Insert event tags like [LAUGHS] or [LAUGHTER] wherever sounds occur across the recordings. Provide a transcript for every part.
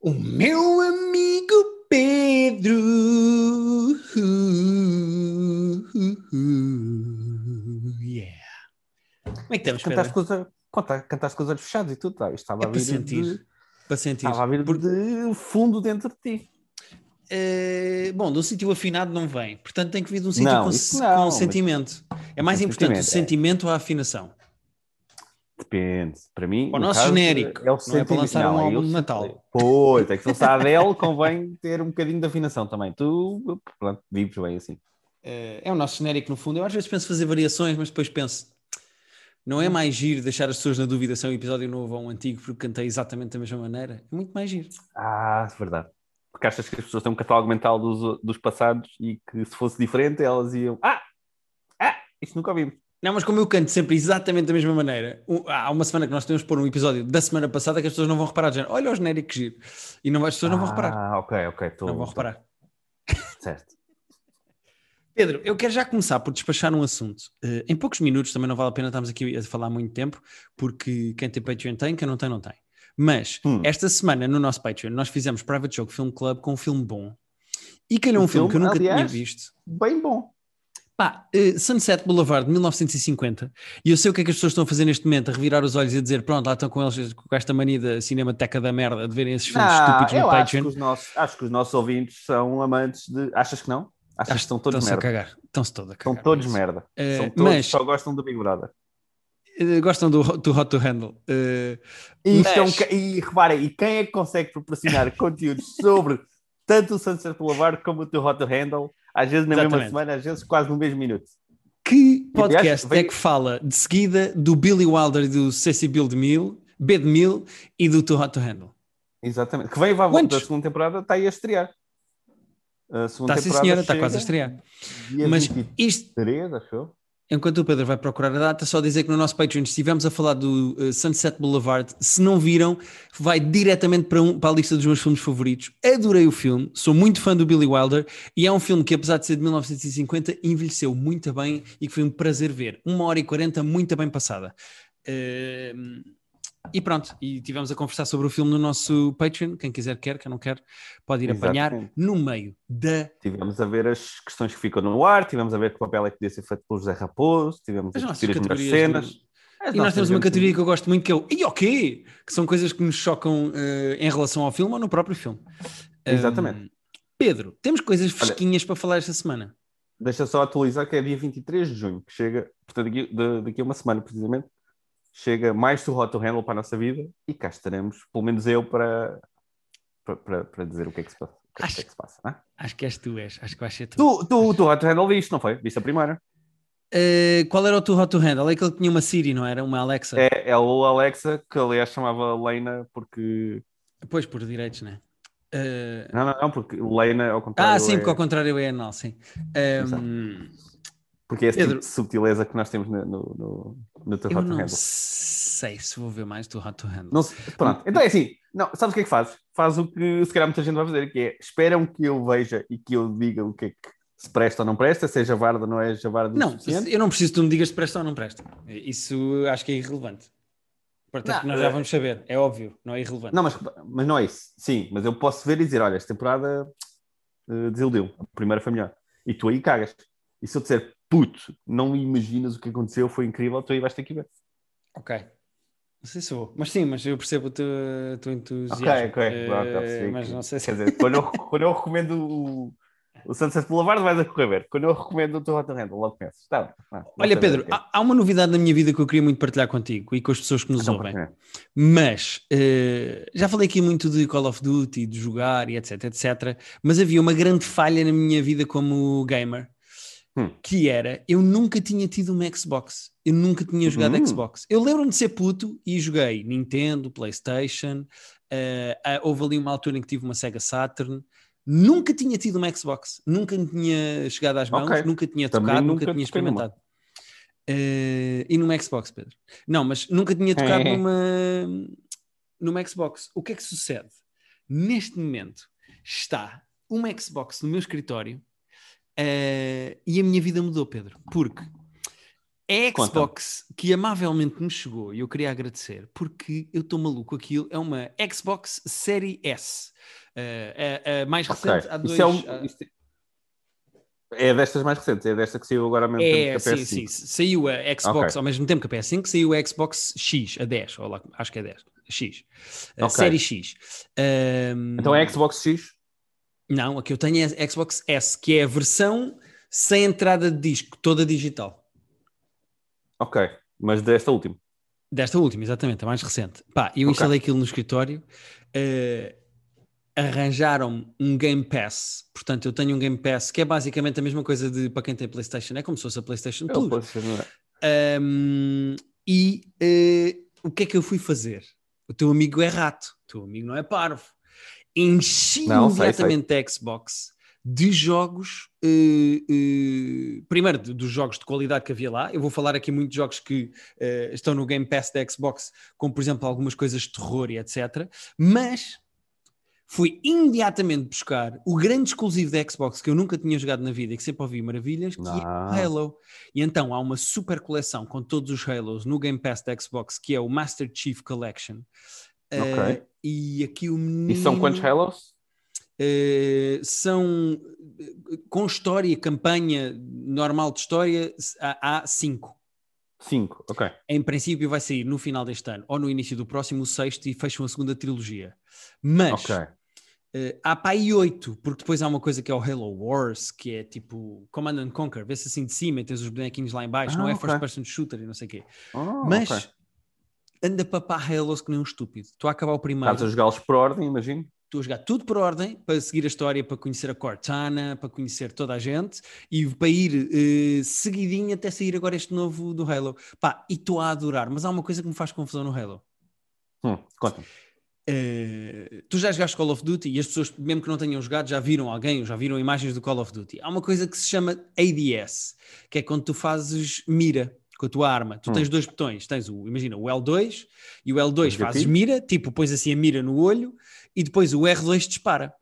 O meu amigo Pedro. Yeah. Como é que estamos, Cantaste Pedro? com, os, conta- cantaste com os olhos fechados e tudo. Tá? Isto Estava É a vir sentir. de, Para sentir. estava a vir Porque, de fundo dentro de ti. eh, bom, de um sítio afinado não vem. Portanto, tem que vir de um sítio com, com não, mas- sentimento. É mais Com importante o sentimento, é. sentimento ou a afinação? Depende. Para mim, O no nosso caso, genérico, é o não é para lançar um Não, álbum de Natal. Pois, é que se não a Adele, [LAUGHS] convém ter um bocadinho de afinação também. Tu, pronto, vives bem assim. Eh, é o nosso genérico no fundo. Eu às vezes penso fazer variações, mas depois penso, não é mais giro deixar as pessoas na dúvida se é um episódio novo ou um antigo porque cantei exatamente da mesma maneira? É muito mais giro. Ah, verdade. Porque achas que as pessoas têm um catálogo mental dos, dos passados e que se fosse diferente elas iam. Ah! Ah! Isto nunca ouvimos. Não, mas como eu canto sempre exatamente da mesma maneira, há uma semana que nós temos pôr um episódio da semana passada que as pessoas não vão reparar, dizendo, olha o genérico que giro. E não, as pessoas não vão reparar. Ah, ok, ok. Tô, Não vão tô- reparar. Certo. [LAUGHS] Pedro, eu quero já começar por despachar um assunto. Eh, em poucos minutos, também não vale a pena estarmos aqui a falar muito tempo, porque quem tem Patreon tem, quem não tem, não tem. Mas Hum. esta semana no nosso Patreon nós fizemos Private Joke Film Club com um filme bom. E calhou um, Um filme, que eu filme, nunca tinha aliás, visto. Bem bom. Pá, eh, Sunset Boulevard de 1950. E eu sei o que é que as pessoas estão a fazer neste momento, a revirar os olhos e a dizer: pronto, lá estão com eles com esta mania da cinemateca da merda de verem esses filmes Ah, estúpidos no eu acho Patreon. que, os nossos, acho que os nossos ouvintes são amantes de. Achas que não? Achas que estão todos Estão-se a merda? cagar. Estão-se todos a Estão cagar. todos Mas, merda. Eh, São todos, mas- só gostam do Big Brother. eh, Gostam do, do Hot to Handle. Eh, E, Mas- e reparem, e quem é que consegue proporcionar [LAUGHS] conteúdos sobre tanto o Sunset Boulevard como o teu Hot to Handle, às vezes na mesma Exatamente. semana, às vezes quase no mesmo minuto? Que podcast veio- é que fala de seguida do Billy Wilder e do Ceci Bill de Mil, B de Mil e do Too Hot to Handle? Exatamente. Que vem vai Quantos? da segunda temporada, está aí a estrear. A segunda Está sim, senhora, está quase a estrear. Mas 23, isto, acho eu. Enquanto o Pedro vai procurar a data, só dizer que no nosso Patreon estivemos a falar do uh, Sunset Boulevard. Se não viram, vai diretamente para, um- para a lista dos meus filmes favoritos. Adorei o filme, sou muito fã do Billy Wilder e é um filme que, apesar de ser de 1950, envelheceu muito bem e que foi um prazer ver. Uma hora e quarenta, muito bem passada. Uh, e pronto, e tivemos a conversar sobre o filme no nosso Patreon. Quem quiser, quer, quem não quer, pode ir apanhar Exatamente. no meio da. Tivemos a ver as questões que ficam no ar, tivemos a ver que papel é que podia ser feito pelo José Raposo, tivemos As a discutir as melhores cenas. do- As E nós temos uma categoria que eu gosto muito que é o E o quê? Que são coisas que nos chocam eh, em relação ao filme ou no próprio filme. Exatamente. Um, Pedro, temos coisas fresquinhas para falar esta semana. Deixa só atualizar que é dia 23 de junho, que chega, portanto, daqui, de- daqui a uma semana precisamente, chega mais do Hot to Handle para a nossa vida e cá estaremos, pelo menos eu, para, para, para, dizer o que é que se passa. O que é Acho- que se passa não é? Acho que és tu, és. Acho que vais ser tu. Tu, tu, tu Hot to Handle viste, não foi? Viste a primeira? Eh, qual era o teu Hot to Handle? É aquele que tinha uma Siri, não era? Uma Alexa? É, é o Alexa, que aliás chamava Lena porque. Pois, por direitos, né? Eh, Não, não, não, porque Lena, ao contrário. ah, sim, é... porque ao contrário é anal, sim. Um, Porque é esse Pedro- tipo de subtileza que nós temos no, no, no, eu Hot to não Handle. sei se vou ver mais do Hot to Handle. Não se- pronto, então é assim, não, sabes o que é que fazes? Faz o que se calhar muita gente vai fazer, que é esperam que eu veja e que eu diga o que é que se presta ou não presta, seja varda ou não é varda o Não, eu não preciso que tu me digas se presta ou não presta. Isso acho que é irrelevante. Portanto, Não, nós já eh, vamos saber, é óbvio, não é irrelevante. Não, mas, mas não é isso. Sim, mas eu posso ver e dizer, olha, esta temporada uh, desiludiu, a primeira foi melhor. E tu aí cagas. E se eu disser, puto, não imaginas o que aconteceu, foi incrível, tu aí vais ter que ver. Ok. Não sei se vou, mas sim, mas eu percebo o teu, o teu entusiasmo. Ok, ok. Percebi mas que- não sei se. Quer dizer, quando eu, quando eu recomendo o, o Sunset Boulevard, vais a correr ver. Quando eu recomendo o teu Hot Handle, logo conheces. Tá, não Olha, Pedro, há, há uma novidade na minha vida que eu queria muito partilhar contigo e com as pessoas que nos Então, ouvem. Mas eh, já falei aqui muito de Call of Duty, de jogar e etc, etc. Mas havia uma grande falha na minha vida como gamer, Hum. que era eu nunca tinha tido uma Xbox. Eu nunca tinha jogado Hum. Xbox. Eu lembro-me de ser puto e joguei Nintendo, PlayStation. eh, ah, houve ali uma altura em que tive uma Sega Saturn. Nunca tinha tido uma Xbox, nunca tinha chegado às mãos, Ok. nunca tinha Também tocado, nunca nunca tinha experimentado. Eh, e numa Xbox, Pedro. Não, mas nunca tinha tocado [LAUGHS] numa, numa Xbox. O que é que sucede? Neste momento está uma Xbox no meu escritório eh, e a minha vida mudou, Pedro. Porque A Xbox que amavelmente me chegou e eu queria agradecer porque eu estou maluco. Aquilo é uma Xbox Série S. Uh, a, a, mais recente, okay. há dois. Isso é, um, isso é destas mais recentes, é desta que saiu agora ao mesmo é, tempo que a PS5. Sim, sim. Saiu a Xbox okay. ao mesmo tempo que a PS5, saiu a Xbox X, a 10, ou lá, acho que é 10, X. A okay. Série X. Um... Então é a Xbox X? Não, a que eu tenho é a Xbox S, que é a versão sem entrada de disco, toda digital. Ok, mas desta última. Desta última, exatamente, a mais recente. Pá, eu instalei okay. aquilo no escritório. Uh, arranjaram um Game Pass. Portanto, eu tenho um Game Pass que é basicamente a mesma coisa de para quem tem PlayStation, é como se fosse a PlayStation é Plus. É? Um, e uh, o que é que eu fui fazer? O teu amigo é rato, o teu amigo não é parvo. Enchi não, imediatamente sei, sei. a Xbox de jogos, uh, uh, primeiro dos jogos de qualidade que havia lá. Eu vou falar aqui muito de jogos que uh, estão no Game Pass da Xbox, como por exemplo algumas coisas de terror e etc. Mas fui imediatamente buscar o grande exclusivo da Xbox que eu nunca tinha jogado na vida e que sempre ouvi maravilhas, que é o ah. Halo. E então há uma super coleção com todos os Halos no Game Pass da Xbox, que é o Master Chief Collection. Ok. Uh, e aqui o menino... E são quantos Halos? Uh, são com história, campanha normal de história, há, há cinco. Cinco, ok. Em princípio vai sair no final deste ano ou no início do próximo, o sexto, e fecham a segunda trilogia. Mas okay. Uh, há para aí oito, porque depois há uma coisa que é o Halo Wars, que é tipo Command and Conquer, vê-se assim de cima e tens os bonequinhos lá embaixo, ah, não é okay. first person shooter e não sei o quê. Oh, Mas okay. Anda para pá Halos que nem um estúpido. Estou a acabar o primeiro. Estás a jogá-los por ordem, imagino. Estou a jogar tudo por ordem, para seguir a história, para conhecer a Cortana, para conhecer toda a gente e para ir uh, seguidinho até sair agora este novo do Halo. Pá, e estou a adorar, mas há uma coisa que me faz confusão no Halo. Hum, Conta-me. Uh, tu já jogaste Call of Duty e as pessoas, mesmo que não tenham jogado, já viram alguém ou já viram imagens do Call of Duty. Há uma coisa que se chama ADS, que é quando tu fazes mira com a tua arma. Tu hum. tens dois botões, tens o, imagina, o L2 e o L2 fazes mira, tipo, pões assim a mira no olho e depois o R2 dispara.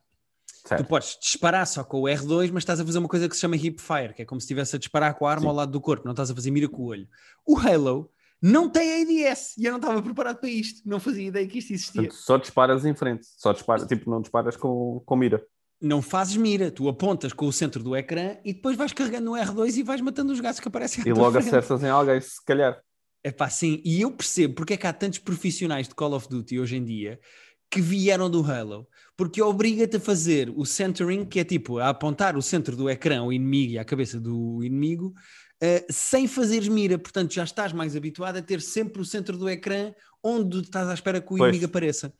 Certo. Tu podes disparar só com o R2, mas estás a fazer uma coisa que se chama hip fire, que é como se estivesse a disparar com a arma Sim. ao lado do corpo, não estás a fazer mira com o olho. O Halo não tem ADS e eu não estava preparado para isto, não fazia ideia que isto existia. Portanto, só disparas em frente, só disparas, tipo, não disparas com, com mira. Não fazes mira, tu apontas com o centro do ecrã e depois vais carregando no R2 e vais matando os gatos que aparecem E logo acertas em alguém, se calhar. É pá, sim, e eu percebo porque é que há tantos profissionais de Call of Duty hoje em dia que vieram do Halo, porque obriga-te a fazer o centering, que é tipo a apontar o centro do ecrã ao inimigo e à cabeça do inimigo, uh, sem fazeres mira. Portanto, já estás mais habituado a ter sempre o centro do ecrã onde estás à espera que o pois. inimigo apareça.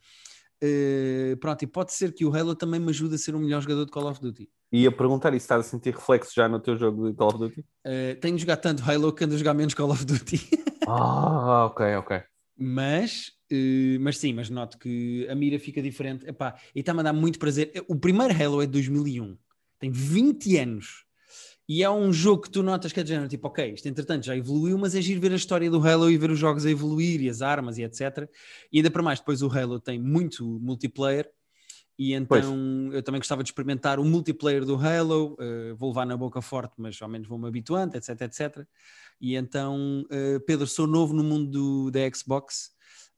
Uh, pronto, e pode ser que o Halo também me ajude a ser um melhor jogador de Call of Duty. E a perguntar, e estás a sentir reflexo já no teu jogo de Call of Duty? Uh, tenho jogado tanto Halo que ando a jogar menos Call of Duty. [LAUGHS] ah, ok, ok. Mas, uh, mas sim, mas noto que a mira fica diferente. Epá, e está-me a dar muito prazer. O primeiro Halo é de 2001, tem 20 anos. E é um jogo que tu notas que é de género, tipo, ok, isto entretanto já evoluiu, mas é giro ver a história do Halo e ver os jogos a evoluir e as armas e etc. E ainda para mais, depois o Halo tem muito multiplayer e então pois. eu também gostava de experimentar o multiplayer do Halo, uh, vou levar na boca forte, mas ao menos vou-me habituando, etc, etc. E então, uh, Pedro, sou novo no mundo do, da Xbox,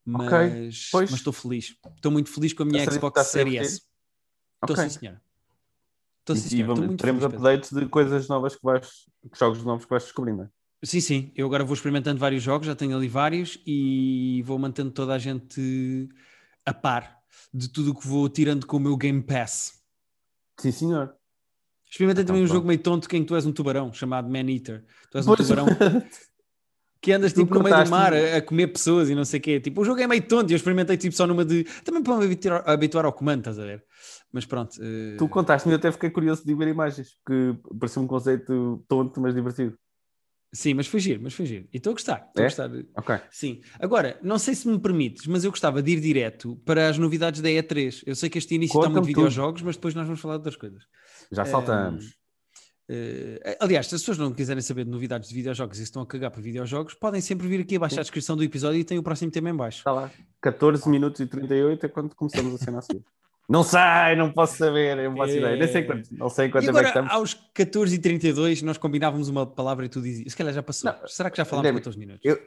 mas, okay. mas estou feliz. Estou muito feliz com a minha Xbox Series S. Estou okay. sim, senhora. Estou sim, e vamos, teremos feliz, updates de coisas novas que vais, jogos novos que vais descobrindo. É? Sim, sim. Eu agora vou experimentando vários jogos, já tenho ali vários e vou mantendo toda a gente a par de tudo o que vou tirando com o meu Game Pass. Sim, senhor. Experimentei então, também um pronto. jogo meio tonto que em que tu és um tubarão, chamado Man Eater. Tu és um pois tubarão [LAUGHS] que andas tipo no meio do mar a, a, comer pessoas e não sei o quê. Tipo, o jogo é meio tonto e eu experimentei tipo só numa de. Também para me habituar, habituar ao comando, estás a ver? Mas pronto. Uh... Tu contaste-me, eu até fiquei curioso de ver imagens, porque parecia um conceito tonto, mas divertido. Sim, mas foi giro, mas foi giro. E estou a gostar. Estou é? a gostar. Ok. Sim. Agora, não sei se me permites, mas eu gostava de ir direto para as novidades da E3. Eu sei que este início está muito de videojogos, mas depois nós vamos falar de outras coisas. Já saltamos. Uh, uh, aliás, se as pessoas não quiserem saber de novidades de videojogos e estão a cagar para videojogos, podem sempre vir aqui abaixo à descrição do episódio e tem o próximo tema em baixo. Está lá. 14 minutos e 38 é quando começamos a cena assim. [LAUGHS] Não sei, não posso saber, eu não posso ideia. Nem sei quanto, não sei quanto e tempo é que agora, estamos. aos 14h32, nós combinávamos uma palavra e tu dizias. Se calhar já passou. Não, Será que já falámos deve- 14 minutos? Eu,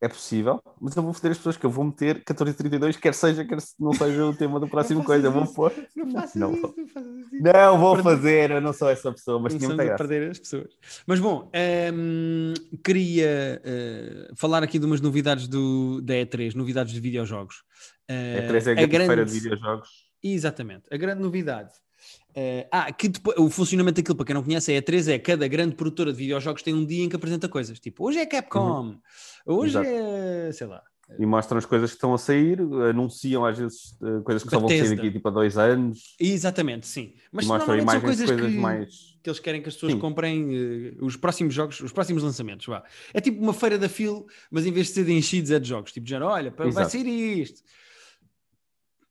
é possível, mas eu vou foder as pessoas que eu vou meter 14h32, quer seja, quer não seja o tema do próximo coisa. Eu vou pôr. Não faças isso, não faças isso. Não, vou fazer, eu não sou essa pessoa, mas tinha muita graça. perder as pessoas. Mas bom, hum, queria eh, falar aqui de umas novidades do, da E3, novidades de videojogos. É Eh, 3 é a grande feira de videojogos. Exatamente. A grande novidade. eh, ah, que depois, o funcionamento daquilo, para quem não conhece, a E3 é cada grande produtora de videojogos tem um dia em que apresenta coisas. Tipo, hoje é Capcom, hoje Uhum. Exato. é, sei lá, E mostram as coisas que estão a sair, anunciam às vezes eh, coisas que só vão sair Bethesda. daqui tipo a dois anos. Exatamente, sim. Mas mostram normalmente são imagens coisas, coisas que, mais. que eles querem que as pessoas Sim. comprem eh, os próximos jogos, os próximos lançamentos. Vá. É tipo uma feira da fila, mas em vez de ser de enchidos é de jogos. Tipo, já, olha, vai Exato. sair isto.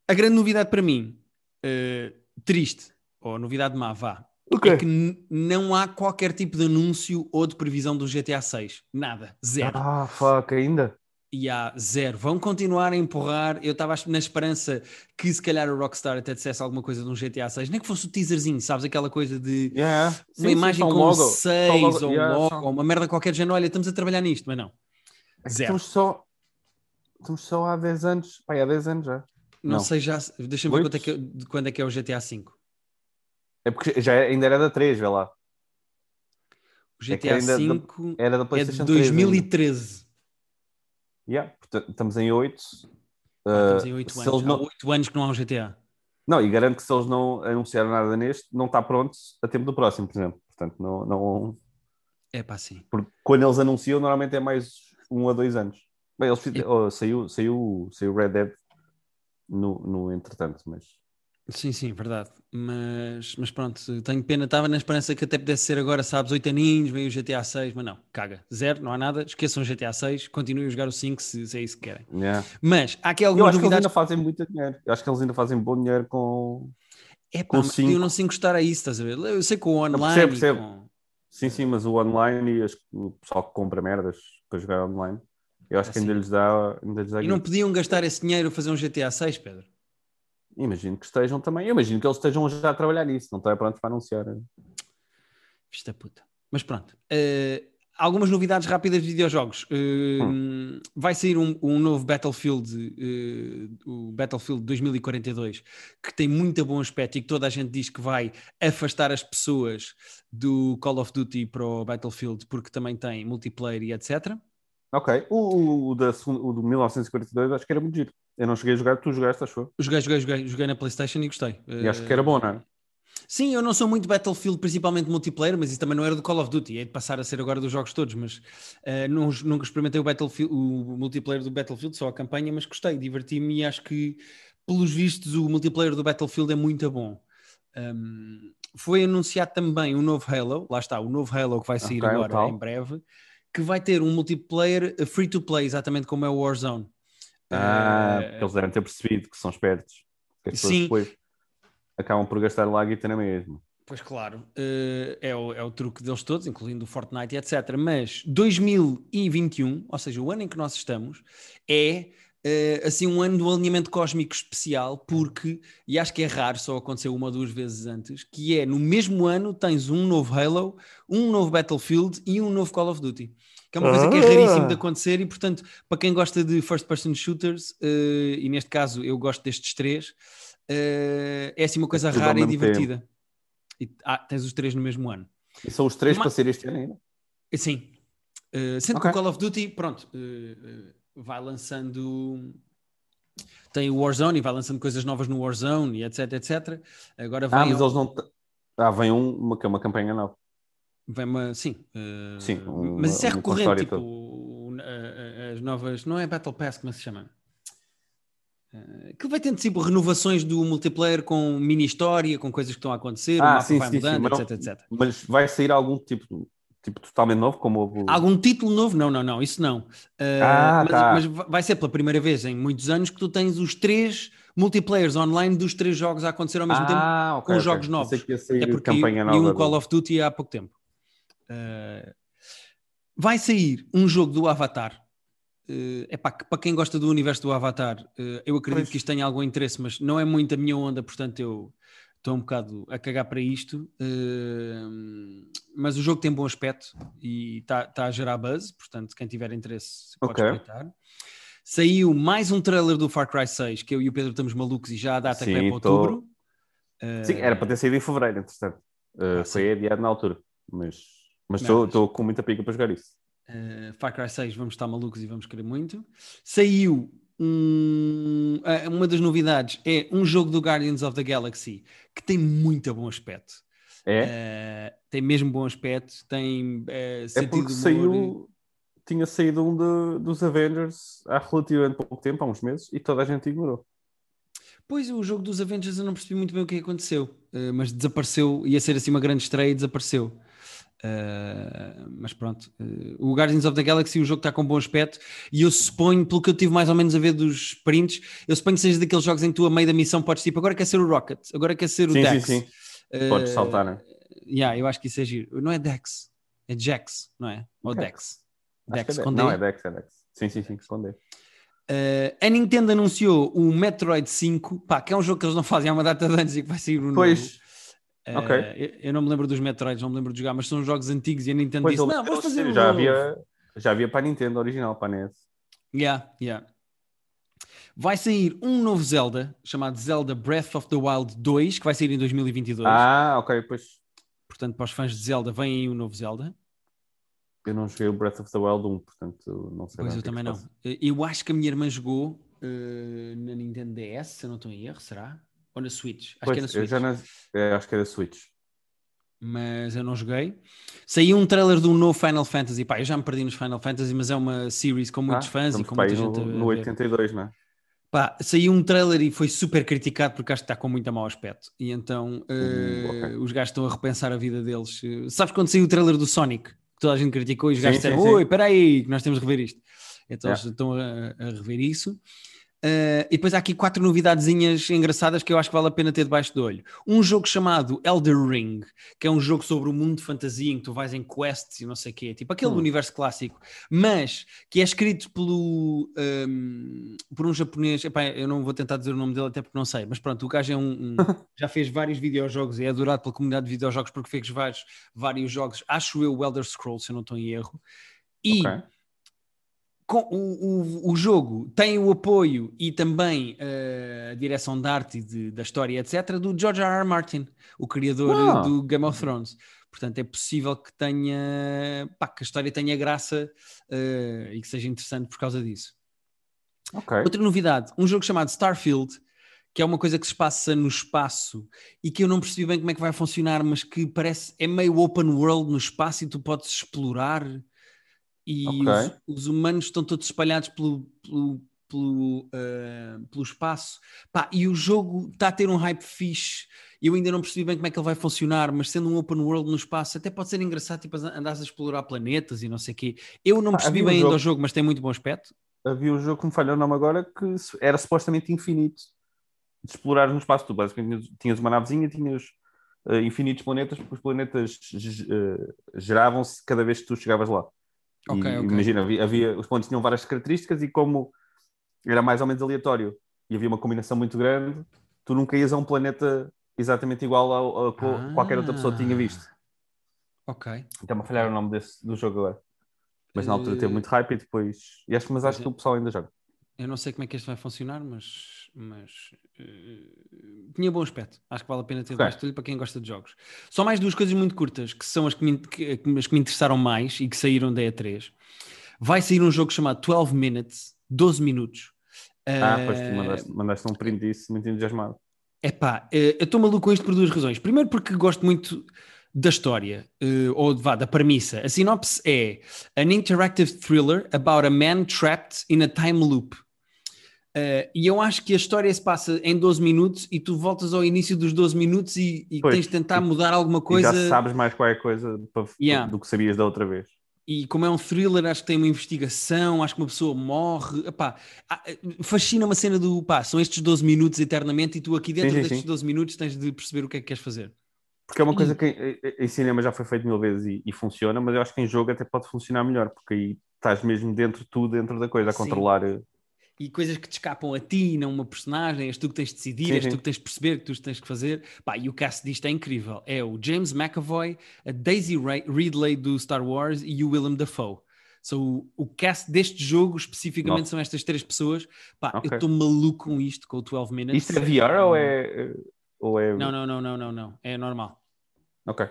A grande novidade para mim, eh, triste, ou novidade má, vá, O é que não há qualquer tipo de anúncio ou de previsão do GTA 6. Nada. Zero. Ah, fuck, ainda? E há zero. Vão continuar a empurrar. Eu estava na esperança que se calhar o Rockstar até dissesse alguma coisa de um GTA 6, nem que fosse o teaserzinho, sabes? Aquela coisa de Yeah. Sim, uma sim, imagem só um com logo. 6 Só um logo. ou um Yeah, logo, só- ou uma merda qualquer de género. Olha, estamos a trabalhar nisto, mas não. É Zero. Estamos só. Estamos só há 10 anos. Pai, há 10 anos já. Não, Não. sei já. Deixa-me ver é que, é- de quando é que é o GTA 5. É porque já ainda era da 3, vê lá. O É GTA ainda da- 5 Era da é de PlayStation 3. ainda. 2013. Yeah, portanto, estamos em 8. Estamos em 8 se anos. eles Há não... 8 anos que não há um GTA. não, e garanto que se eles não anunciaram nada neste, não está pronto a tempo do próximo, por exemplo. Portanto, não, não... É pá, sim. Porque quando eles anunciam, normalmente é mais um a dois anos. Bem, eles oh, saiu, saiu, saiu Red Dead no, no entretanto, mas Sim, sim, verdade. Mas, mas pronto, tenho pena. Estava na esperança que até pudesse ser agora, sabes, 8 aninhos, veio o GTA 6, mas não, caga. Zero, não há nada. Esqueçam o GTA 6, continuem a jogar o 5 se, se é isso que querem. yeah. Mas há aqui eu algumas acho que eles novidades. ainda fazem muito dinheiro. Eu acho que eles ainda fazem bom dinheiro com. É com mas cinco. eu não se encostar a isso, estás a ver? Eu sei que o online. percebo, percebo. com- Sim, sim, mas o online e as- o pessoal que compra merdas para jogar online, eu acho que ainda Assim. lhes dá. Ainda lhes dá E não podiam gastar esse dinheiro a fazer um GTA 6, Pedro? Imagino que estejam também. Eu imagino que eles estejam já a trabalhar nisso, não está pronto para anunciar. Da puta. Mas pronto. Eh, algumas novidades rápidas de videojogos. Eh, Hum. Vai sair um, um novo Battlefield, eh, o Battlefield 2042, que tem muito bom aspecto e que toda a gente diz que vai afastar as pessoas do Call of Duty para o Battlefield, porque também tem multiplayer e etc. Ok. O, o, o da, o do 1942 acho que era muito giro. Eu não cheguei a jogar, tu jogaste, achou? Joguei, joguei, joguei, joguei na PlayStation e gostei. E acho que era bom, não é? Sim, eu não sou muito Battlefield, principalmente multiplayer, mas isso também não era do Call of Duty, é de passar a ser agora dos jogos todos, mas não- nunca experimentei o, Battlefield, o multiplayer do Battlefield, só a campanha, mas gostei, diverti-me e acho que, pelos vistos, o multiplayer do Battlefield é muito bom. Um, foi anunciado também o novo Halo, lá está, o novo Halo que vai sair Ok, o agora em breve, que vai ter um multiplayer eh, free to play, exatamente como é o Warzone. Ah, porque eles devem ter percebido que são espertos. Que as pessoas Sim. depois acabam por gastar lá a guita na mesma. Pois claro, eh, é, o, é o truque deles todos, incluindo o Fortnite e etc. Mas 2021, ou seja, o ano em que nós estamos, é eh, assim um ano do alinhamento cósmico especial, porque, e acho que é raro, só aconteceu uma ou duas vezes antes, que é no mesmo ano tens um novo Halo, um novo Battlefield e um novo Call of Duty. Que é uma coisa que é Ah. raríssimo de acontecer e, portanto, para quem gosta de first-person shooters, eh, e neste caso eu gosto destes três, eh, é assim uma coisa rara e divertida. E, ah, tens os três no mesmo ano. E são os três para ser este ano ainda. Sim. Uh, sendo Ok. que o Call of Duty, pronto, uh, uh, vai lançando. Tem o Warzone e vai lançando coisas novas no Warzone e etc, etc. Agora vem, Ah, mas eles não. Ah, vem um, uma, é uma campanha nova. vem uma. Sim. uh, Sim, uma- mas isso é recorrente, tipo, o- a- as novas. Não é Battle Pass, como é se chama? Uh, que vai tendo tipo renovações do multiplayer com mini história, com coisas que estão a acontecer, o Ah, mapa sim, vai sim, sim, mudando, não- etc, etc. Mas vai sair algum tipo, tipo totalmente novo, como Algum título novo? Não, não, não, isso não. Uh, Ah, mas, tá. mas vai ser pela primeira vez em muitos anos que tu tens os três multiplayers online dos três jogos a acontecer ao mesmo tempo, ah, ok, com ok. jogos novos. até porque campanha e nova. um do- Call of Duty há pouco tempo. Uh, vai sair um jogo do Avatar é epá, que para quem gosta do universo do Avatar, uh, eu acredito pois. que isto tenha algum interesse, mas não é muito a minha onda, portanto eu estou um bocado a cagar para isto. Uh, mas o jogo tem bom aspecto e está tá a gerar buzz, portanto, quem tiver interesse pode okay. espreitar. Saiu mais um trailer do Far Cry 6, que eu e o Pedro estamos malucos e já a data Sim, que é para outubro. Sim, era para ter saído em fevereiro, entretanto. Uh, ah, foi adiado na altura, mas estou com muita pica para jogar isso. Uh, Far Cry 6, vamos estar malucos e vamos querer muito. Saiu um, uh, uma das novidades, é um jogo do Guardians of the Galaxy que tem muito bom aspecto. É? Uh, tem mesmo bom aspecto, tem uh, é porque saiu, tinha saído um de, dos Avengers há relativamente pouco tempo, há uns meses, e toda a gente ignorou. Pois, o jogo dos Avengers eu não percebi muito bem o que aconteceu, uh, mas desapareceu, ia ser assim uma grande estreia e desapareceu. Uh, mas pronto, uh, o Guardians of the Galaxy, o jogo está com bom aspecto e eu suponho, pelo que eu tive mais ou menos a ver dos prints, eu suponho que seja daqueles jogos em que tu a meio da missão podes tipo, agora quer ser o Rocket, agora quer ser o sim, Dex. Sim, sim. Uh, podes saltar, né? Yeah, eu acho que isso é giro. Não é Dex, é Jax, não é? Ou Dex. Dex, é Dex. Não, é Dex, é Dex. Sim, sim, sim, esconder. Uh, a Nintendo anunciou o Metroid 5, pá, que é um jogo que eles não fazem há uma data de anos e que vai sair no Pois, uh. Eu, eu, não me lembro dos Metroids, não me lembro de jogar, mas são jogos antigos e a Nintendo pois disse, não, vamos fazer um já havia Já havia para a Nintendo original, para a NES. Yeah, yeah. Vai sair um novo Zelda, chamado Zelda Breath of the Wild 2, que vai sair em 2022. Ah, ok, pois. Portanto, para os fãs de Zelda, vem aí o um novo Zelda. Eu não joguei o Breath of the Wild 1, portanto não sei. Pois eu é também não. Eu acho que a minha irmã jogou uh, na Nintendo DS, se eu não estou em erro, será? Ou na Switch? Acho pois, que é na Switch. Já é, acho que é da Switch. Mas eu não joguei. Saiu um trailer de um novo Final Fantasy. Pá, eu já me perdi nos Final Fantasy, mas é uma series com muitos ah, fãs e com muita no, gente. No 82, não é? Pá, saiu um trailer e foi super criticado porque acho que está com muito mau aspecto. E então uh, uh, okay. os gajos estão a repensar a vida deles. Sabes quando saiu o trailer do Sonic? Que toda a gente criticou e os gajos disseram: Oi, espera aí, que nós temos de rever isto. Então yeah. eles estão a, a rever isso. Uh, e depois há aqui quatro novidadezinhas engraçadas que eu acho que vale a pena ter debaixo do olho. Um jogo chamado Elder Ring, que é um jogo sobre o mundo de fantasia em que tu vais em quests e não sei o quê, tipo aquele hum. universo clássico, mas que é escrito pelo, um, por um japonês. Epá, eu não vou tentar dizer o nome dele até porque não sei, mas pronto, o gajo é um, um [LAUGHS] já fez vários videojogos e é adorado pela comunidade de videojogos porque fez vários, vários jogos. Acho eu o Elder Scrolls, se eu não estou em erro. E. Okay com, o, o, o, jogo tem o apoio e também uh, a direção de arte de, da história, etc., do George R. R. Martin, o criador ah. do Game of Thrones. Portanto, é possível que tenha pá, que a história tenha graça uh, e que seja interessante por causa disso. Okay. Outra novidade: um jogo chamado Starfield, que é uma coisa que se passa no espaço e que eu não percebi bem como é que vai funcionar, mas que parece é meio open world no espaço e tu podes explorar e okay. os, os, humanos estão todos espalhados pelo, pelo, pelo, uh, pelo espaço. Pá, e o jogo está a ter um hype fixe. Eu ainda não percebi bem como é que ele vai funcionar, mas sendo um open world no espaço, até pode ser engraçado, tipo, andares a explorar planetas e não sei o quê. Eu não percebi bem um ainda o jogo, mas tem muito bom aspecto. Havia um jogo que me falhou o nome agora que era supostamente infinito de explorar no espaço. Tu basicamente tinhas uma navezinha, tinhas uh, infinitos planetas, porque os planetas uh, geravam-se cada vez que tu chegavas lá. Okay, okay. Imagina, havia, havia, os pontos tinham várias características e como era mais ou menos aleatório e havia uma combinação muito grande, tu nunca ias a um planeta exatamente igual a, a, ah. qualquer outra pessoa tinha visto. Ok. Então me falhar o nome desse, do jogo agora. Mas na altura teve muito hype e depois. E acho, mas acho que o pessoal ainda joga. Eu não sei como é que este vai funcionar, mas, mas uh, tinha bom aspecto. Acho que vale a pena ter okay. dado para quem gosta de jogos. Só mais duas coisas muito curtas, que são as que, me, que, as que me interessaram mais e que saíram da E3. Vai sair um jogo chamado 12 Minutes, 12 minutos. Ah, uh, pois tu mandaste, mandaste um print disso, muito entusiasmado. É pá, uh, eu estou maluco com isto por duas razões. Primeiro, porque gosto muito da história, ou vá, da premissa. A sinopse é an interactive thriller about a man trapped in a time loop. Uh, e eu acho que a história se passa em 12 minutos e tu voltas ao início dos 12 minutos e, e pois, tens de tentar mudar alguma coisa. já sabes mais qualquer coisa yeah. do que sabias da outra vez. E como é um thriller, acho que tem uma investigação, acho que uma pessoa morre. fascina uma cena do pá, são estes 12 minutos eternamente e tu aqui dentro sim, sim, destes sim. 12 minutos tens de perceber o que é que queres fazer. Porque é uma coisa que em, em cinema já foi feito mil vezes e, e, funciona, mas eu acho que em jogo até pode funcionar melhor, porque aí estás mesmo dentro de tudo, dentro da coisa, a controlar. E coisas que te escapam a ti, não uma personagem, és tu que tens de decidir, Sim, és tu que tens de perceber, que tu tens que fazer. Pá, e o cast disto é incrível. É o James McAvoy, a Daisy Ray- Ridley do Star Wars e o Willem Dafoe. So, o, cast deste jogo especificamente Nossa. são estas três pessoas. Pá, Ok. eu estou maluco com isto, com o 12 Minutes. Isto é VR ou é. eh, Ou é... Não, não, não, não, não, não. É normal. Ok.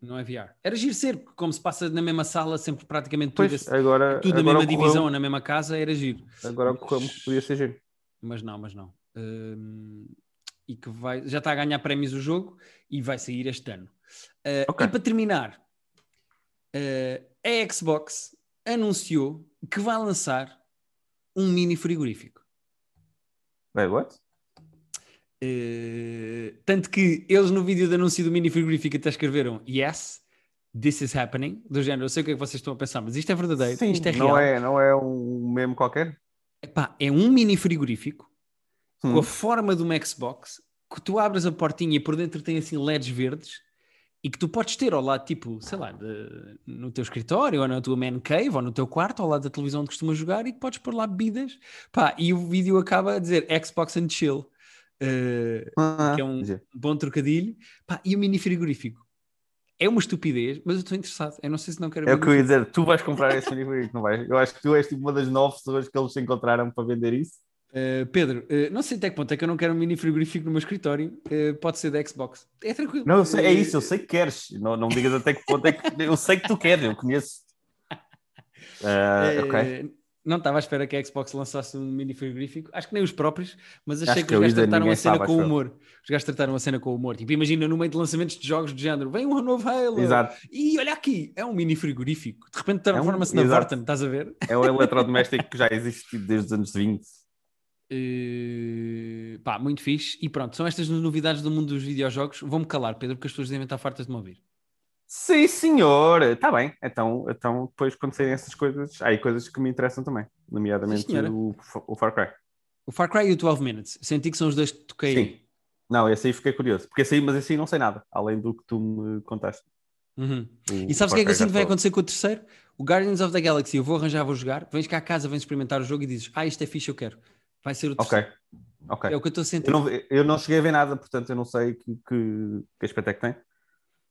Não é VR. Era giro ser, como se passa na mesma sala, sempre praticamente tudo, Pois, agora. tudo na mesma divisão ou na mesma casa, era giro. Agora que podia ser giro. mas não, mas não. Hum, e que vai, já está a ganhar prémios o jogo e vai sair este ano. Uh, Ok. E para terminar, uh, a Xbox anunciou que vai lançar um mini frigorífico. Wait, what? Uh, tanto que eles no vídeo de anúncio do mini frigorífico até escreveram Yes, this is happening. Do género, eu sei o que é que vocês estão a pensar, mas isto é verdadeiro, Sim, isto é real. não, é, não é um meme qualquer? Epá, é um mini frigorífico com Hum. a forma de uma Xbox que tu abres a portinha e por dentro tem assim LEDs verdes e que tu podes ter ao lado, tipo, sei lá, de- no teu escritório ou na tua man cave ou no teu quarto, ao lado da televisão onde costumas jogar e que podes pôr lá bebidas. Pá, e o vídeo acaba a dizer Xbox and Chill, eh, Ah, que é um bom trocadilho. Pá, e o mini frigorífico. É uma estupidez, mas eu estou interessado. Eu não sei se não quero É o que eu ia dizer, tu vais comprar esse frigorífico, não vais? Eu acho que tu és tipo uma das nove pessoas que eles se encontraram para vender isso. Uh, Pedro, uh, não sei até que ponto é que eu não quero um mini frigorífico no meu escritório. Uh, pode ser da Xbox. É tranquilo. Não, sei, é Uh, isso, eu sei que queres. Não, não me digas até que ponto é que. Eu sei que tu queres, eu conheço. Uh, [LAUGHS] ok. Não estava à espera que a Xbox lançasse um mini frigorífico. Acho que nem os próprios, mas achei que, que os gajos trataram a cena sabe, com humor. Os gajos trataram a cena com humor. Tipo, imagina no meio de lançamentos de jogos de género, vem um novo Halo. Exato. E olha aqui, é um mini frigorífico. De repente É um- transforma-se na. Vorten, estás a ver? É um eletrodoméstico que já existe tipo, desde os anos 20. Uh, pá, muito fixe. E pronto, são estas novidades do mundo dos videojogos. Vou-me calar, Pedro, porque as pessoas devem estar fartas de me ouvir. Sim, senhor! Está bem. Então, então, depois, quando saírem essas coisas, há aí coisas que me interessam também, nomeadamente Sim, senhora. o, o Far Cry. O Far Cry e o 12 Minutes. Senti que são os dois que toquei. Sim. Não, esse aí fiquei curioso. Porque esse aí, mas esse aí não sei nada, além do que tu me contaste. Uhum. E sabes o que é que eu sinto que vai acontecer com o terceiro? O Guardians of the Galaxy, eu vou arranjar, vou jogar. Vens cá a casa, vens experimentar o jogo e dizes: Ah, isto é fixe, eu quero. Vai ser o terceiro. ok. É o que eu estou a sentir. Eu não, eu não cheguei a ver nada, portanto eu não sei que, que, que aspecto é que tem.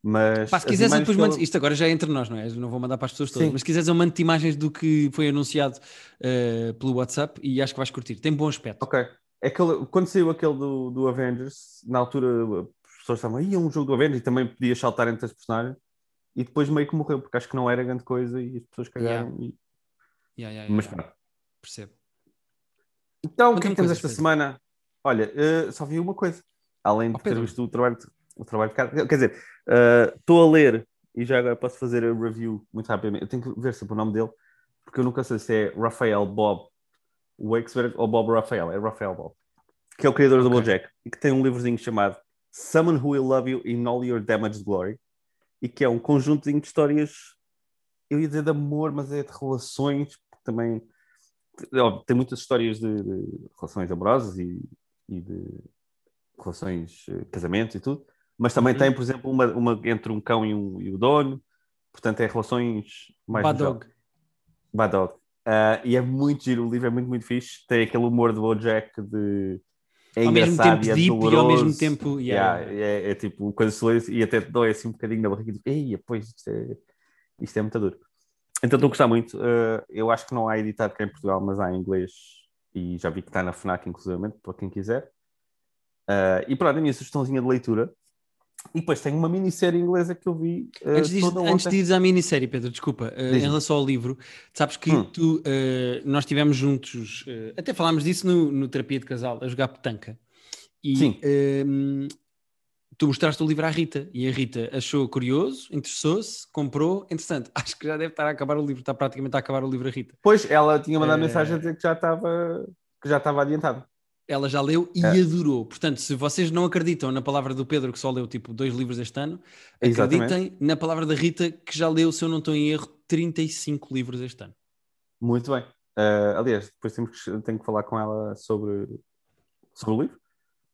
Mas Pá, se quiseres, eu depois mando. ele- Isto agora já é entre nós, não é? Eu não vou mandar para as pessoas todas. Sim. Mas se quiseres, eu mando-te imagens do que foi anunciado eh, pelo WhatsApp e acho que vais curtir. Tem bom aspecto. Ok. É aquele, quando saiu aquele do, do Avengers, na altura as pessoas estavam aí, é um jogo do Avengers e também podias saltar entre as personagens. E depois meio que morreu, porque acho que não era grande coisa e as pessoas cagaram. e- Yeah, yeah, yeah, Mas yeah. pronto. Percebo. Então, o que é que temos esta semana? Olha, eh, só vi uma coisa. Além de Oh, ter visto o trabalho, o trabalho de casa. Quer dizer, eh, estou a ler e já agora posso fazer a review muito rapidamente. Eu tenho que ver sempre o nome dele, porque eu nunca sei se é Rafael Bob Wakesberg ou Bob Rafael. É Rafael Bob. Que é o criador do Ok. BoJack e que tem um livrozinho chamado Someone Who Will Love You in All Your Damaged Glory e que é um conjuntozinho de histórias, eu ia dizer de amor, mas é de relações, porque também óbvio, tem muitas histórias de, de relações amorosas e, e de relações, eh, casamentos e tudo, mas também Uhum. tem, por exemplo, uma, uma entre um cão e, um, e o dono, portanto é relações mais Bad. Dog. Bad Dog. Ah, e é muito giro, o livro é muito, muito fixe. Tem aquele humor do Bojack de. É Ao mesmo engraçado tempo e é deep e ao doloroso. mesmo tempo. yeah, Yeah, é, é tipo coisa silêncio e até te dói assim um bocadinho na barriga. Tipo, Ei, pois isto é, isto é muito duro. Então estou a gostar muito. Ah, eu acho que não há editado cá em Portugal, mas há em inglês e já vi que está na Fnac, inclusivamente, para quem quiser. Ah, e pronto, a minha sugestãozinha de leitura. E depois tem uma minissérie inglesa que eu vi ah, Antes, disso, toda antes de ires à minissérie, Pedro, desculpa, eh, em relação ao livro, sabes que Hum. tu, eh, nós estivemos juntos, até falámos disso no, no Terapia de Casal, a jogar petanca. E Sim. ehm, tu mostraste o livro à Rita e a Rita achou curioso, interessou-se, comprou. Entretanto, [LAUGHS] acho que já deve estar a acabar o livro, está praticamente a acabar o livro a Rita. Pois, ela tinha mandado mensagem a dizer que já estava que já estava adiantado. Ela já leu e É. adorou. Portanto, se vocês não acreditam na palavra do Pedro, que só leu tipo dois livros este ano, Exatamente. acreditem na palavra da Rita, que já leu, se eu não estou em erro, 35 livros este ano. Muito bem. Eh, aliás, depois temos que, tenho que falar com ela sobre, sobre o livro,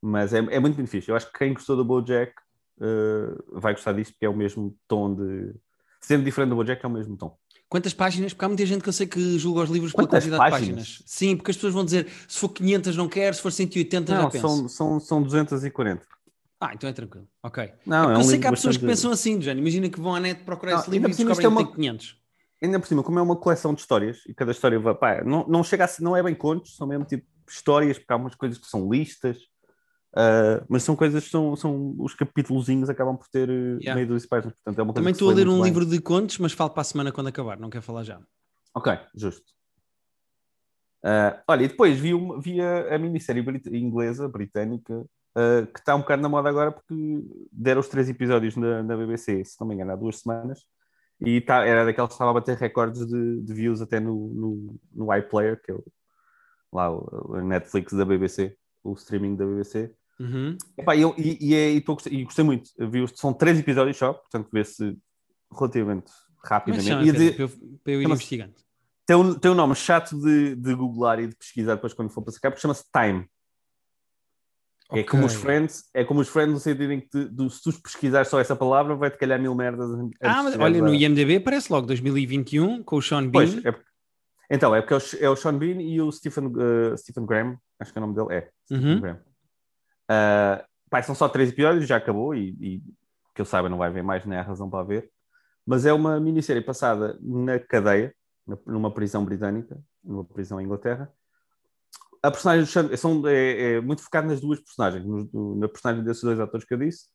mas é, é muito benefício. Eu acho que quem gostou do BoJack uh, vai gostar disto, porque é o mesmo tom de. Sendo diferente do Bojack, é o mesmo tom. Quantas páginas? Porque há muita gente que eu sei que julga os livros pela Quantas quantidade páginas? de páginas. Sim, porque as pessoas vão dizer se for 500 não quero, se for 180 não, já penso. São, são, são 240. Ah, então é tranquilo. Ok. Não, é, é eu sei que há pessoas que pensam assim, Jane. Imagina que vão à net procurar não, esse livro e descobrem é uma... que tem 500. Ainda por cima, como é uma coleção de histórias e cada história vai, pá, não, não chega a ser, não é bem contos, são mesmo tipo histórias, porque há umas coisas que são listas, uh, mas são coisas que são, são os capítulozinhos acabam por ter eh, yeah. meio dos páginas. Portanto, é Também estou a ler um bem. livro de contos, mas falo para a semana quando acabar, não quero falar já. Ok, justo. Uh, olha, e depois vi, uma, vi a, a minissérie brit inglesa, britânica, uh, que está um bocado na moda agora porque deram os três episódios na, na BBC, se não me engano, há duas semanas, e tá, era daquelas que estava a bater recordes de, de views até no, no, no iPlayer, que é o, lá o, o, Netflix da BBC, o streaming da BBC. Uhum. Epá, eu, e, e, é, e, gostei, e gostei muito. Vi, são três episódios só, portanto vê-se relativamente rapidamente. Chama, de, para, eu, para eu ir investigando. Tem um, tem um nome chato de, de googlar e de pesquisar depois quando for para sacar, porque chama-se Time. É okay. É como os Friends, é como os Friends no sentido em que te, de, se tu pesquisares só essa palavra, vai-te calhar mil merdas. Ah, mas olha, a... no IMDB aparece logo 2021 com o Sean Bean. Pois, é, então, é porque é o, é o Sean Bean e o Stephen, uh, Stephen Graham, acho que é o nome dele, é. Stephen uhum. Graham. Uh, pá, são só três episódios, já acabou e, e que eu saiba não vai ver mais, nem há razão para ver. Mas é uma minissérie passada na cadeia, numa prisão britânica, numa prisão em Inglaterra, a personagem do Sean, são, é, é, muito focado nas duas personagens, no, na personagem desses dois atores que eu disse.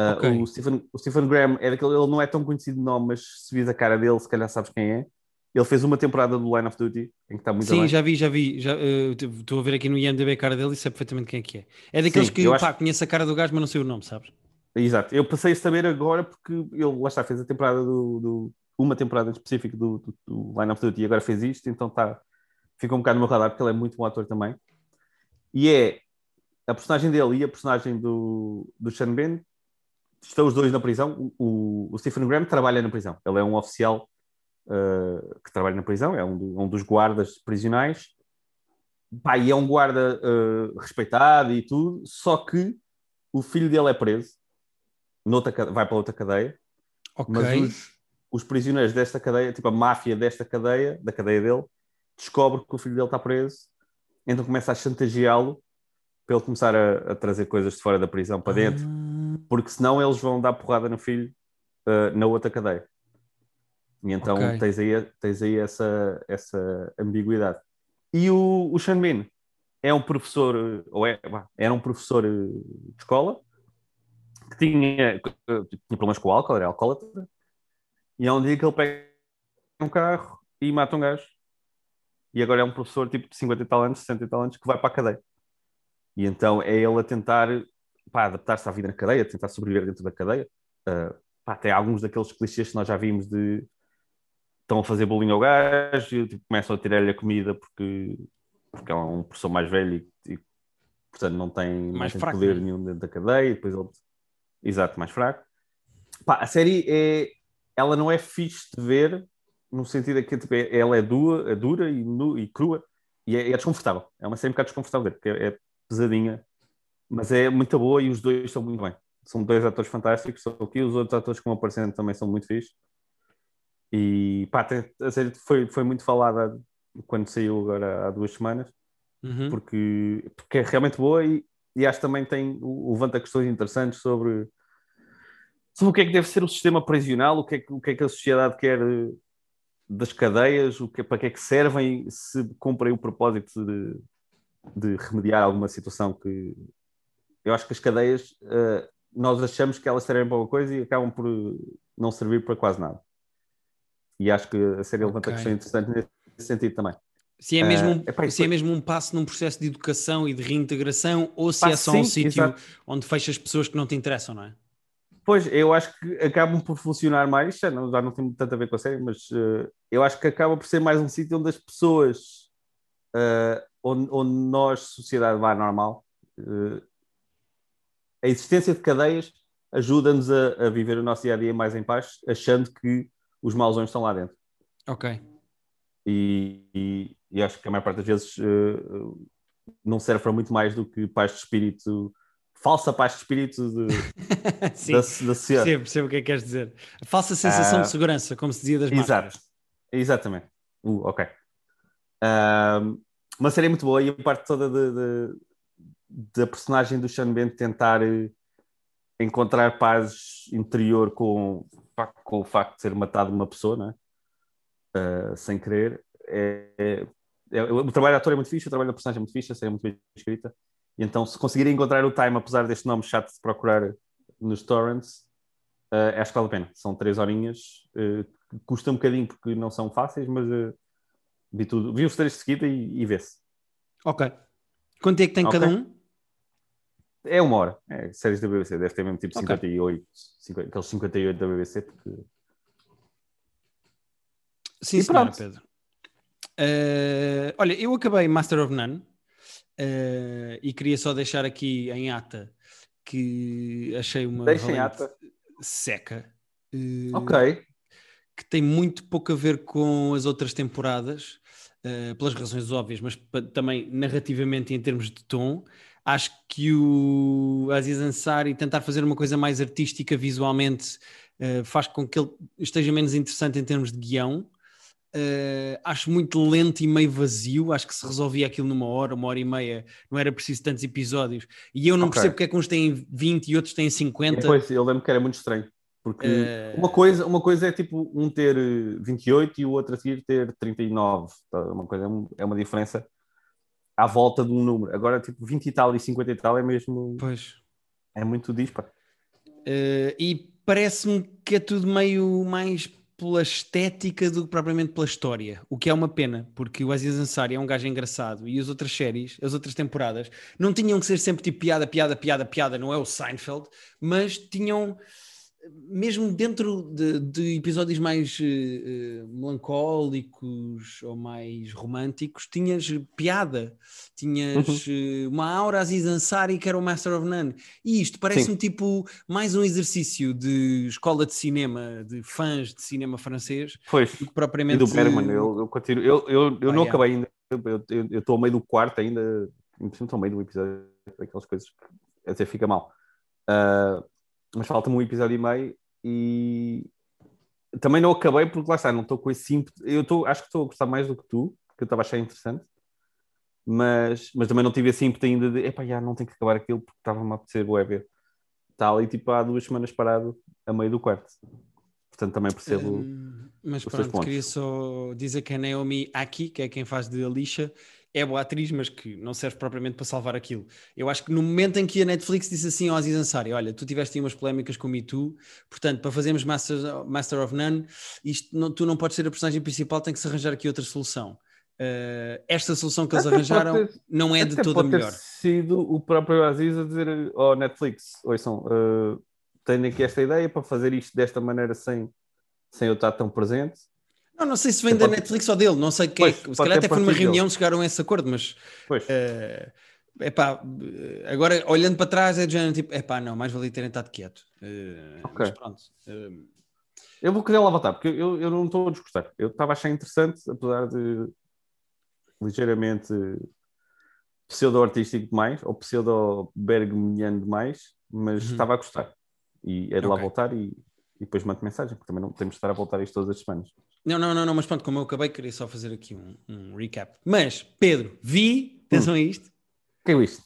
Uh, okay. o, Stephen, o Stephen Graham é daquele, ele não é tão conhecido de nome, mas se vis a cara dele, se calhar sabes quem é. Ele fez uma temporada do Line of Duty, em que está muito Sim, bem. já vi, já vi. Já, uh, estou a ver aqui no IMDB a cara dele e sei perfeitamente quem é que é. É daqueles Sim, que, pá, acho... conheço a cara do gajo, mas não sei o nome, sabes? Exato. Eu passei a saber agora porque ele, lá está, fez a temporada do... do uma temporada específica do, do, do Line of Duty e agora fez isto, então está... Fica um bocado no meu radar, porque ele é muito bom ator também. E é a personagem dele e a personagem do, do Sean Ben estão os dois na prisão. O, o, Stephen Graham trabalha na prisão. Ele é um oficial uh, que trabalha na prisão, é um, do, um dos guardas prisionais. Pá, e é um guarda uh, respeitado e tudo, só que o filho dele é preso, noutra, vai para outra cadeia. Okay. Mas os, os prisioneiros desta cadeia, tipo a máfia desta cadeia, da cadeia dele, descobre que o filho dele está preso então começa a chantageá-lo para ele começar a, a, trazer coisas de fora da prisão para dentro, ah. porque senão eles vão dar porrada no filho uh, na outra cadeia. E então okay. tens aí, tens aí essa, essa ambiguidade. E o, o Sean Bean é um professor, ou é, era um professor de escola que tinha, tinha problemas com o álcool, era alcoólatra, e há um dia que ele pega um carro e mata um gajo e agora é um professor tipo de 50 e tal anos, 60 e tal anos, que vai para a cadeia. E então é ele a tentar adaptar-se à vida na cadeia, tentar sobreviver dentro da cadeia. Uh, pá, tem alguns daqueles clichês que nós já vimos de estão a fazer bullying ao gajo, tipo, começam a tirar-lhe a comida porque, porque é um professor mais velho e, e portanto não tem, mais não tem poder né? nenhum dentro da cadeia, e depois ele... Exato, mais fraco. Pá, a série é... Ela não é fixe de ver, no sentido de que tipo, é, ela é dura, é dura e, nu, e crua e é, é, desconfortável. É uma série um bocado desconfortável, porque é, é, pesadinha, mas é muito boa e os dois estão muito bem. São dois atores fantásticos, só que os outros atores que vão aparecendo também são muito fixos. E pá, a série foi, foi muito falada quando saiu agora há duas semanas, uhum. porque, porque é realmente boa e, e acho que também tem, levanta questões interessantes sobre, sobre o que é que deve ser o sistema prisional, o que é que, o que, é que a sociedade quer das cadeias, o que, para que é que servem, se cumprem o propósito de, de remediar alguma situação que eu acho que as cadeias uh, nós achamos que elas servem para alguma coisa e acabam por não servir para quase nada. E acho que a série levanta okay. questão interessante nesse sentido também. Se é, mesmo, uh, epá, se é mesmo um passo num processo de educação e de reintegração ou se é só um sítio onde fechas pessoas que não te interessam, não é? Pois, eu acho que acabam por funcionar mais, já não, já não tem tanto a ver com a série, mas uh, eu acho que acaba por ser mais um sítio onde as pessoas, uh, onde, onde, nós, sociedade, vai normal, uh, a existência de cadeias ajuda-nos a, a, viver o nosso dia a dia mais em paz, achando que os mausões estão lá dentro. Ok. E, e, e acho que a maior parte das vezes não serve para muito mais do que paz de espírito falsa paz de espírito de, [LAUGHS] Sim, da, da sociedade. percebo, percebo o que é que queres dizer. A falsa sensação Ah, de segurança, como se dizia das Exato, máscaras. exatamente. Uh, ok. Ahm, uma série muito boa e a parte toda de, de- da personagem do Sean Ben tentar eh, encontrar paz interior com, com o facto de ser matado uma pessoa, né? Ah, sem querer. É, é- é- o trabalho do ator é muito fixe, o trabalho da personagem é muito fixe, a série é muito bem escrita. E então, se conseguirem encontrar o time, apesar deste nome chato de procurar nos torrents, ah, acho que vale a pena. São três horinhas, eh, custa um bocadinho porque não são fáceis, mas eh, vi tudo, vi os três de seguida e, e vê-se. Ok. Quanto é que tem Ok. cada um? É uma hora, é séries da BBC, deve ter mesmo tipo Ok. 58, 50, aqueles 58 da BBC, porque Sim, E senhora, pronto. Pedro. Eh, olha, eu acabei Master of None eh, e queria só deixar aqui em ata que achei uma Deixa em valente ata. seca. eh, ok, que tem muito pouco a ver com as outras temporadas, pelas razões óbvias, mas também narrativamente em termos de tom. Acho que o Aziz Ansari tentar fazer uma coisa mais artística visualmente eh, faz com que ele esteja menos interessante em termos de guião. Eh, acho muito lento e meio vazio. Acho que se resolvia aquilo numa hora, uma hora e meia, não era preciso tantos episódios. E eu não Ok. percebo porque é que uns têm 20 e outros têm e 50. depois eu lembro que era muito estranho, porque Eh, uma, coisa, uma coisa é tipo um ter eh, 28 e o outro a seguir ter 39, tá? uma coisa, é é uma diferença à volta de um número. Agora, tipo, 20 e tal e 50 e tal é mesmo, Pois. é muito disparo. Eh, e parece-me que é tudo meio mais pela estética do que propriamente pela história, o que é uma pena, porque o Aziz Ansari é um gajo engraçado e as outras séries, as outras temporadas, não tinham que ser sempre tipo piada, piada, piada, piada, não é o Seinfeld, mas tinham, mesmo dentro de, de episódios mais eh, melancólicos ou mais românticos, tinhas piada, tinhas eh, uma aura Aziz Ansari que era o Master of None. E isto parece-me tipo mais um exercício de escola de cinema, de fãs de cinema francês, Pois, do que E propriamente. do Bergman, eu, eu continuo. Eu, eu, eu Ah, não yeah. acabei ainda. Eu- estou ao meio do quarto ainda. Estou ao meio do episódio. Aquelas coisas que até fica mal. Ah, mas falta-me um episódio e meio. E também não acabei porque lá está, não estou com esse ímpeto. Eu estou, acho que estou a gostar mais do que tu, que eu estava a achar interessante. Mas, mas também não tive esse ímpeto ainda de epá, já não tenho que acabar aquilo porque estava-me a apetecer o ver. Está ali tipo há duas semanas parado a meio do quarto. Portanto, também percebo. Hum, mas pronto, queria só dizer que a Naomi Aki, que é quem faz de Alicia, é boa atriz, mas que não serve propriamente para salvar aquilo. Eu acho que no momento em que a Netflix disse assim ao Aziz Ansari, olha, tu tiveste aí umas polémicas com o Me Too, portanto, para fazermos Master, Master of None, isto não- tu não podes ser a personagem principal, tem que se arranjar aqui outra solução. Uh, esta solução que eles Até arranjaram ter- não é de toda a pode ter melhor. sido o próprio Aziz a dizer ao Netflix: ouçam, uh, tenho aqui esta ideia para fazer isto desta maneira sem, sem eu estar tão presente. Não, não sei se vem da pode- Netflix ou dele, não sei quem é Pois, que- Se calhar até foi numa reunião, dele. chegaram a esse acordo, mas Pois, É epá, eh, agora olhando para trás é de género tipo, epá, não, mais valia terem estado quieto. Eh, Ok. Mas pronto. eh, eu vou querer lá voltar, porque eu, eu não estou a desgostar. Eu estava a achar interessante, apesar de ligeiramente pseudo-artístico demais, ou pseudo-bergmaniano demais, mas Uhum. estava a gostar. E é de lá Ok. voltar e, e depois mando mensagem, porque também não temos de estar a voltar isto todas as semanas. Não, não, não, não, mas pronto, como eu acabei, queria só fazer aqui um, um recap. Mas, Pedro, vi, atenção a isto, O que é isto?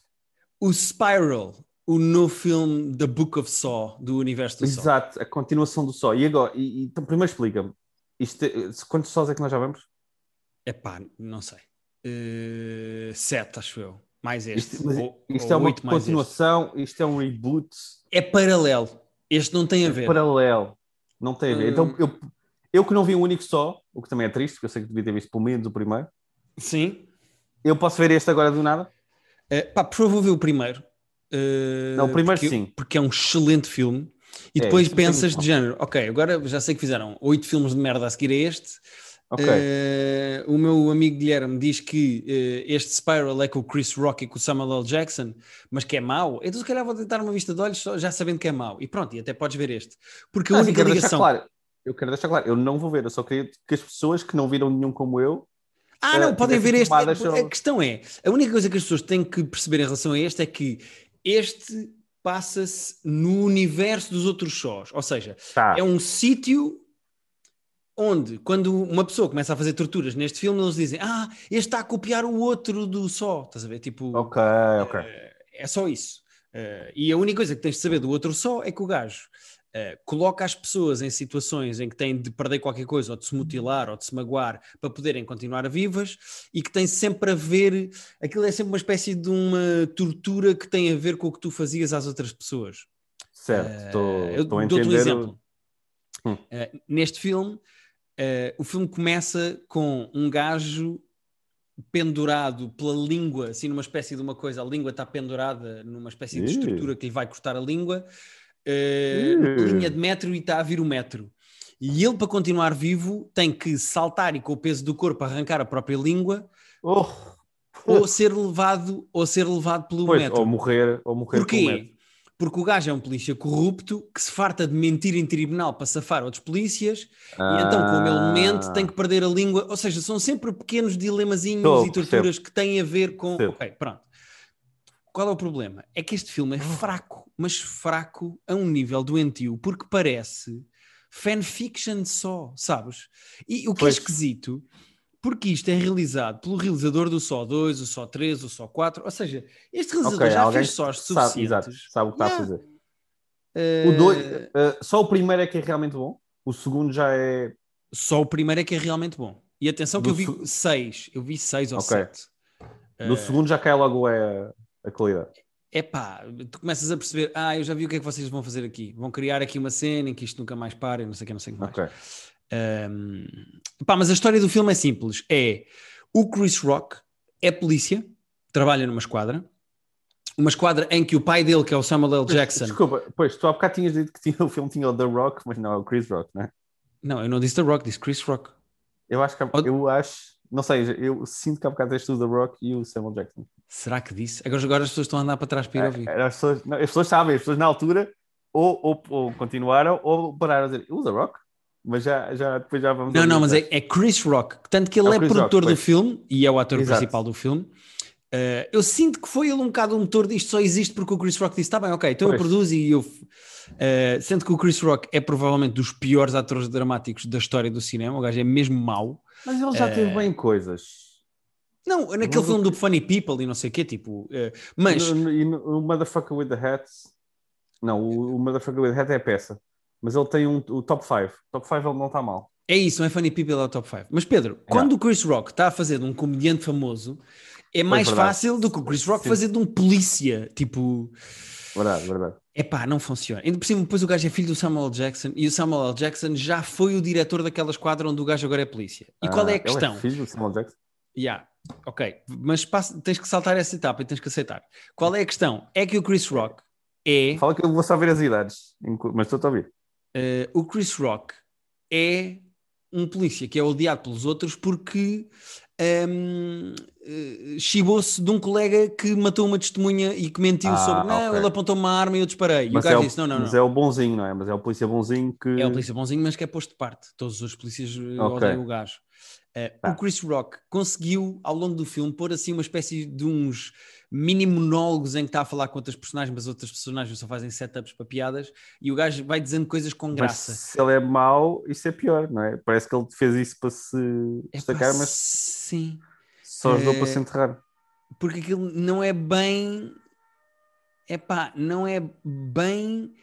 o Spiral, o novo filme da Book of Saw, do universo do Saw. Exato, a continuação do só. E agora, e, então, primeiro explica-me, é- quantos sós é que nós já vamos? Epá, não sei. Eh, sete, acho eu. Mais este. Isto, mas ou- isto ou é uma este. continuação, isto é um reboot É paralelo. Este não tem a ver. paralelo. Não tem a ver. Então, Hum. eu, eu que não vi um único só, o que também é triste, porque eu sei que devia ter visto pelo menos o primeiro, Sim. eu posso ver este agora do nada? Eh, pá, por favor, vê o primeiro. Eh, Não, o primeiro porque, sim. Porque é um excelente filme. E É, depois tem pensas de género, ok, agora já sei que fizeram oito filmes de merda a seguir a este. Ok. Eh, o meu amigo Guilherme diz que eh, este Spiral é com o Chris Rock e com o Samuel L. Jackson, mas que é mau. Então, se calhar, vou tentar uma vista de olhos só- já sabendo que é mau. E pronto, e até podes ver este. Porque a eu única ligação. claro, eu quero deixar claro, eu não vou ver, eu só queria que as pessoas que não viram nenhum como eu, Ah, não, eh, podem ver este. tomadas A questão é: a única coisa que as pessoas têm que perceber em relação a este é que este passa-se no universo dos outros sós. Ou seja, Tá. é um sítio onde, quando uma pessoa começa a fazer torturas neste filme, eles dizem: Ah, este está a copiar o outro do só. Estás a ver? Tipo, Ok, ok. é só isso. Eh, e a única coisa que tens de saber do outro só é que o gajo eh, coloca as pessoas em situações em que têm de perder qualquer coisa, ou de se mutilar, ou de se magoar, para poderem continuar vivas, e que tem sempre a ver. Aquilo é sempre uma espécie de uma tortura que tem a ver com o que tu fazias às outras pessoas. Certo, estou Eh, estou a dou-te um entender. exemplo. Hum. Eh, neste filme, eh, o filme começa com um gajo pendurado pela língua, assim numa espécie de uma coisa, a língua está pendurada numa espécie de estrutura que lhe vai cortar a língua, numa linha de metro e está a vir o metro. E ele, para continuar vivo, tem que saltar e com o peso do corpo arrancar a própria língua Oh, ou ser levado ou ser levado pelo pois, metro. ou morrer, ou morrer com o metro. Porquê? Porque o gajo é um polícia corrupto que se farta de mentir em tribunal para safar outros polícias e então, como ele mente, tem que perder a língua. Ou seja, são sempre pequenos dilemazinhos Tô, e torturas que têm a ver com. Percebo. Ok, pronto. Qual é o problema? É que este filme é fraco, mas fraco a um nível doentio, porque parece fanfiction só, sabes? E o que Pois. é esquisito, porque isto é realizado pelo realizador do Só 2, o Só 3, o Só 4, ou seja, este realizador Ok, já fez sós sabe, suficientes. exato, sabe o que está a Yeah. fazer. Eh, O dois, eh, só o primeiro é que é realmente bom. O segundo já é. Só o primeiro é que é realmente bom. E atenção que Do eu vi seis, eu vi seis ou sete. No Eh, segundo já cai logo é a qualidade. Epá, tu começas a perceber, ah, eu já vi o que é que vocês vão fazer aqui. Vão criar aqui uma cena em que isto nunca mais para, não sei o que, não sei o que mais. Ok. Um, pá, mas a história do filme é simples. É o Chris Rock é polícia, trabalha numa esquadra, uma esquadra em que o pai dele, que é o Samuel L. Jackson, Desculpa, pois tu há bocado tinhas dito que tinha, o filme tinha o The Rock, mas não é o Chris Rock, né? não, eu não disse The Rock, disse Chris Rock. Eu acho que Ou- eu acho, não sei, eu sinto que há bocado deste o The Rock e o Samuel Jackson. Será que disse? Agora, agora as pessoas estão a andar para trás para ir ouvir. É, As pessoas, não, as pessoas sabem, as pessoas na altura ou, ou, ou continuaram ou pararam a dizer o The Rock, mas já, já depois já vamos. Não, ouvir não, mas é, é Chris Rock. Tanto que ele É é, produtor Rock, do filme e é o ator Exato. principal do filme. Uh, eu sinto que foi ele um bocado o motor disto, só existe porque o Chris Rock disse: tá bem, ok, então eu Pois. produzo e eu. Uh, sendo que o Chris Rock é provavelmente dos piores atores dramáticos da história do cinema, o gajo é mesmo mau. Mas ele já É. teve bem coisas. Não, naquele filme do Funny People e não sei o quê, tipo. uh, mas. E o Motherfucker with the Hats. Não, o, o Motherfucker with the Hat é a peça. Mas ele tem um, o top 5. Top 5 ele não está mal. É isso, não é Funny People, é o top 5. Mas Pedro, quando o Chris Rock está a fazer de um comediante famoso, é mais verdade. fácil do que o Chris Rock Sim. fazer de um polícia. Tipo. Verdade, verdade. Epá, não funciona. Ainda por cima, depois o gajo é filho do Samuel L. Jackson e o Samuel L. Jackson já foi o diretor daquela esquadra onde o gajo agora é polícia. E qual é a Ah, questão? Ele é filho do Samuel Jackson. Yeah, ok, mas passa- tens que saltar essa etapa e tens que aceitar. Qual é a questão? É que o Chris Rock é. Fala que eu vou só ver as idades. Mas estou a ouvir. eh, o Chris Rock é um polícia que é odiado pelos outros porque ehm, eh, chibou-se de um colega que matou uma testemunha e que mentiu Ah, sobre não, ok. ele apontou uma arma e eu disparei. E Mas, o é gajo o, disse: não, não, mas não. é o bonzinho, não é? Mas é o polícia bonzinho que. É o polícia bonzinho, mas que é posto de parte. Todos os polícias eh, Ok. odeiam o gajo. Eh, Tá. O Chris Rock conseguiu, ao longo do filme, pôr assim uma espécie de uns mini monólogos em que está a falar com outras personagens, mas outras personagens só fazem setups para piadas e o gajo vai dizendo coisas com Mas graça. se ele é mau, isso é pior, não é? Parece que ele fez isso para se É destacar, pá, mas Sim, só ajudou É- para se enterrar. porque aquilo não é bem. É pá, não é bem.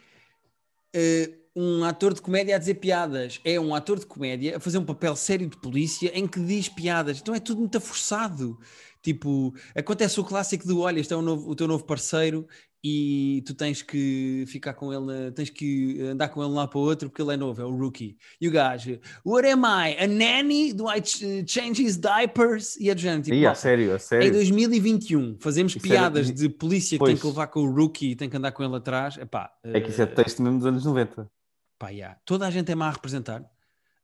eh, um ator de comédia a dizer piadas. É um ator de comédia a fazer um papel sério de polícia em que diz piadas. Então é tudo muito forçado. Tipo, acontece o clássico do olha, este é o, novo- o teu novo parceiro e tu tens que ficar com ele, tens que andar com ele lá para o outro porque ele é novo, é o rookie. E o gajo, what am I? A nanny? Do I ch- change his diapers? E é tipo, a malta, sério, a em sério. 2021 fazemos Isso era- piadas de polícia que tem Pois. que levar com o rookie e tem que andar com ele atrás. Epá, É que isso é eh, texto mesmo dos anos 90. Pá, yeah. Toda a gente é má a representar.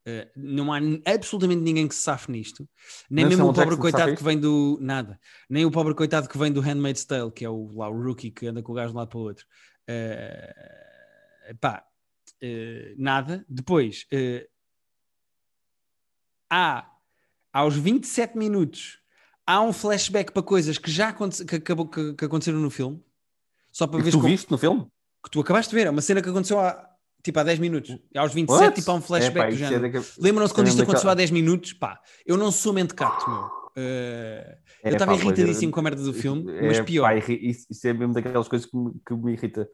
Eh, não há absolutamente ninguém que se safe nisto. Nem mesmo o Samuel pobre Jackson coitado que vem do. Nada. Nem o pobre coitado que vem do Handmaid's Tale, que é o, lá, o rookie que anda com o gajo de um lado para o outro. Eh, pá, eh, nada. Depois, eh, há aos 27 minutos há um flashback para coisas que já aconte- que que, que aconteceram no filme. Só para ver tu como- viste no filme? que tu acabaste de ver. É uma cena que aconteceu há, tipo, há 10 minutos. Aos 27, What? tipo, há um flashback É, pá, do isso é género. daquele- Lembram-se quando isto aconteceu há daquela- 10 minutos? Pá, eu não sou mente cato, meu. Eh, eu estava irritadíssimo com a merda do filme, é, mas pior. pá, isso, isso é mesmo daquelas coisas que me, que me irrita.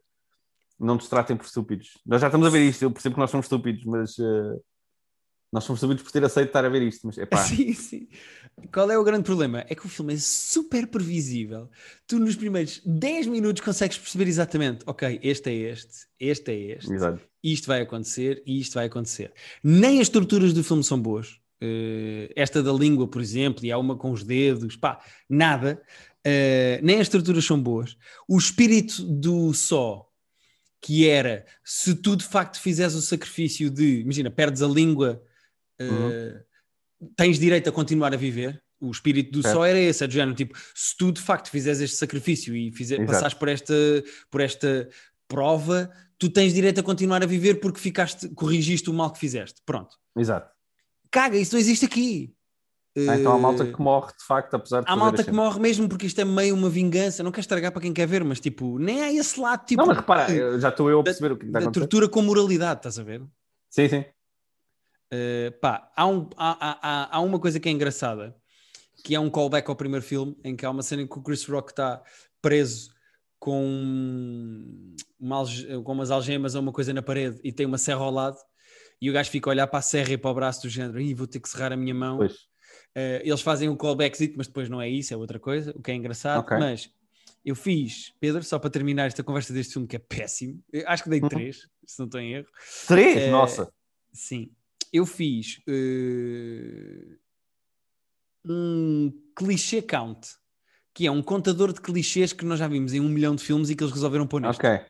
Não nos tratem por estúpidos. Nós já estamos a ver isto, eu percebo que nós somos estúpidos, mas eh, nós somos estúpidos por ter aceito estar a ver isto. Mas é pá, [LAUGHS] Sim, sim. Qual é o grande problema? É que o filme é super previsível. Tu, nos primeiros 10 minutos, consegues perceber exatamente: ok, este é este, este é este, exato. isto vai acontecer e isto vai acontecer. Nem as estruturas do filme são boas. Eh, esta da língua, por exemplo, e há uma com os dedos, pá, nada. Eh, nem as estruturas são boas. O espírito do só, que era se tu de facto fizeres o sacrifício de, imagina, perdes a língua, eh, tens direito a continuar a viver. O espírito do Certo. só era esse, é do género, tipo, se tu de facto fizeres este sacrifício e fizer, Exato. passares por esta, por esta prova, tu tens direito a continuar a viver porque ficaste, corrigiste o mal que fizeste. Pronto. Exato. Caga, isso não existe aqui. Ah, então há malta Eh, que morre de facto, apesar de Há malta as que morre mesmo porque isto é meio uma vingança. Não quero estragar para quem quer ver, mas tipo, nem há esse lado tipo Não, mas repara, já estou eu a da- perceber o que está a da tortura com moralidade, estás a ver? Sim, sim. Uh, pá, há, um- há- há- há- uma coisa que é engraçada, que é um callback ao primeiro filme, em que há uma cena em que o Chris Rock está preso com, uma com umas algemas ou uma coisa na parede e tem uma serra ao lado, e o gajo fica a olhar para a serra e para o braço do género, Ih, vou ter que serrar a minha mão. Pois. Uh, eles fazem um callbackzito, mas depois não é isso, é outra coisa, o que é engraçado. Ok. Mas eu fiz, Pedro, só para terminar esta conversa deste filme que é péssimo, eu acho que dei Uhum. três, se não estou em erro. Três? É, Nossa. Sim. Eu fiz eh, um clichê count, que é um contador de clichês que nós já vimos em um milhão de filmes e que eles resolveram pôr neste. Ok.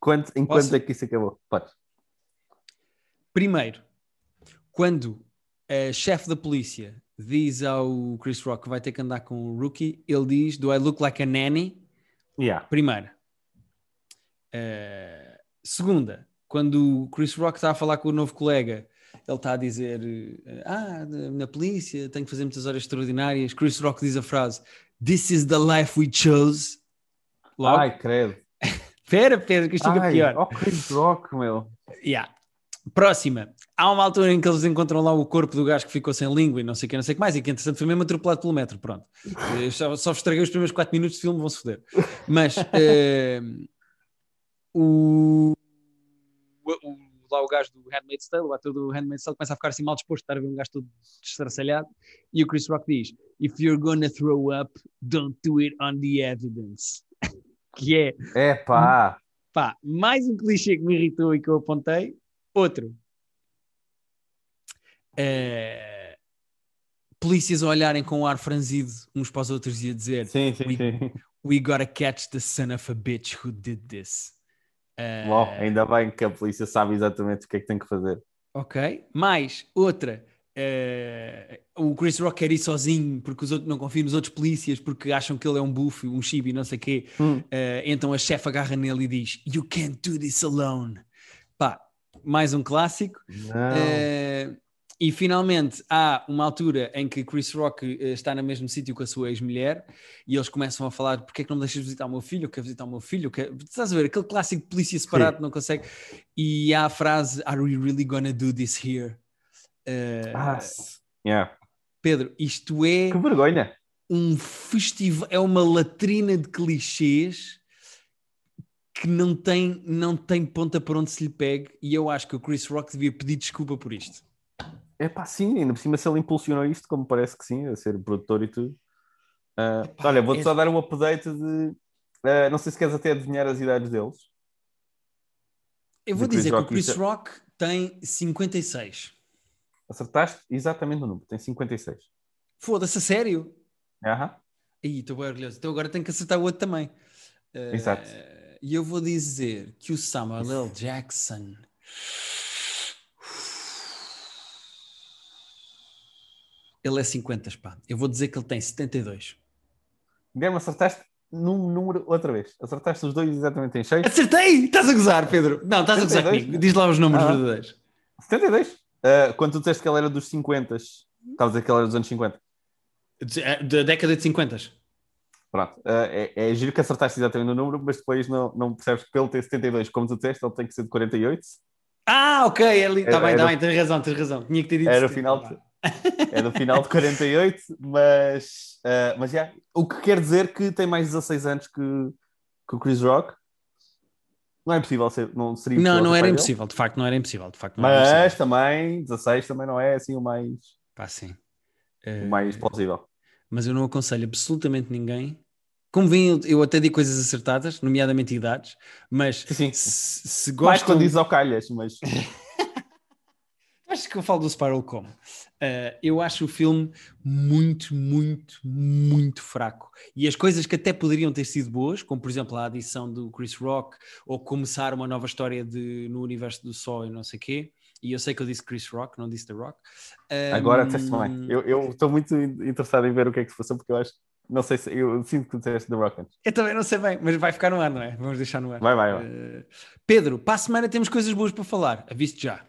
Quanto, em quanto é que isso acabou? Primeiro, quando a chefe da polícia diz ao Chris Rock que vai ter que andar com o rookie, ele diz: Do I look like a nanny? Yeah. Primeira. Eh, segunda, quando o Chris Rock está a falar com o novo colega, ele está a dizer: eh, Ah, na polícia tenho que fazer muitas horas extraordinárias. Chris Rock diz a frase: This is the life we chose. Logo, Ai, credo. [LAUGHS] espera, Pedro, que isto fica pior. oh, Chris Rock, meu. Yeah. Próxima. Há uma altura em que eles encontram lá o corpo do gajo que ficou sem língua e não sei o que, não sei o que mais, e que entretanto foi mesmo atropelado pelo metro. Pronto. [LAUGHS] Eu só, só estraguei os primeiros 4 minutos de filme, vão-se foder. Mas eh, o, o- lá o gajo do Handmaid's Tale, o ator do Handmaid's Tale, começa a ficar assim mal disposto, estar a ver um gajo todo destraçalhado, e o Chris Rock diz: If you're gonna throw up, don't do it on the evidence. [LAUGHS] que é É pá. Pá, mais um clichê que me irritou e que eu apontei. Outro. Eh, polícias a olharem com um ar franzido uns para os outros e a dizer Sim, sim, We- sim. We gotta catch the son of a bitch who did this. Bom, ainda bem que a polícia sabe exatamente o que é que tem que fazer. Ok. Mais outra. eh, o Chris Rock quer ir sozinho porque os outros não confiam nos outros polícias porque acham que ele é um buff, um chibi, não sei o quê. Hum. Eh, então a chefe agarra nele e diz: You can't do this alone. Pá, mais um clássico. Não. E finalmente há uma altura em que Chris Rock eh, está no mesmo sítio com a sua ex-mulher e eles começam a falar: Porquê é que não me deixas visitar o meu filho? Eu quero visitar o meu filho. eu quero-" Estás a ver? Aquele clássico de polícia separado não consegue. E há a frase: Are we really gonna do this here? Eh, Ah, yeah. Pedro, isto é Que vergonha. um festival, é uma latrina de clichês que não tem, não tem ponta para onde se lhe pegue e eu acho que o Chris Rock devia pedir desculpa por isto. É pá, sim, ainda por cima se ele impulsionou isto, como parece que sim, a ser produtor e tudo. Ah, olha, vou-te é- só dar um update de. ah, não sei se queres até adivinhar as idades deles. Eu vou dizer que o Rock, Chris é- Rock tem 56. Acertaste exatamente o número, tem 56. Foda-se, a sério? Aham. Ih, estou bem orgulhoso. Então agora tenho que acertar o outro também. Eh, Exato. E eu vou dizer que o Samuel L. Jackson. Ele é 50, pá. Eu vou dizer que ele tem 72. Guilherme, acertaste num número outra vez. Acertaste os dois exatamente em 6. Acertei! Estás a gozar, Pedro? Não, estás a gozar 72. comigo. Diz lá os números Ah. verdadeiros. 72. Ah, quando tu disseste que ele era dos 50, estavas a dizer que ele era dos anos 50. De- eh, Da década de 50. Pronto, é, é giro que acertaste exatamente no número, mas depois não, não percebes que pelo ter 72, como tu disseste, ele tem que ser de 48. Ah, ok, ele está bem, está bem, tens razão, tens razão. Tinha que ter dito era o final é no final de 48, mas, uh, mas yeah, o que quer dizer que tem mais 16 anos que, que o Chris Rock. Não é impossível ser, não seria Não, não era impossível, dele. de facto, não era impossível, de facto. mas também, 16 também não é assim o mais. Pá, sim. O mais eh, plausível mas eu não aconselho absolutamente ninguém. Como vem, eu até digo coisas acertadas, nomeadamente idades, mas Sim. Se, se gostam... Mais quando diz ao calhas, mas... [LAUGHS] Acho que eu falo do Spiral como. Uh, eu acho o filme muito, muito, muito fraco. E as coisas que até poderiam ter sido boas, como por exemplo a adição do Chris Rock, ou começar uma nova história de, no universo do Sol e não sei o quê, e eu sei que eu disse Chris Rock, não disse The Rock. Um... Agora disseste bem. Eu estou muito interessado em ver o que é que se passou, porque eu acho. Não sei se. Eu sinto que disseste The Rock antes. Eu também não sei bem, mas vai ficar no ar, não é? Vamos deixar no ar. Vai, vai, vai. Uh... Pedro, para a semana temos coisas boas para falar. Aviso já.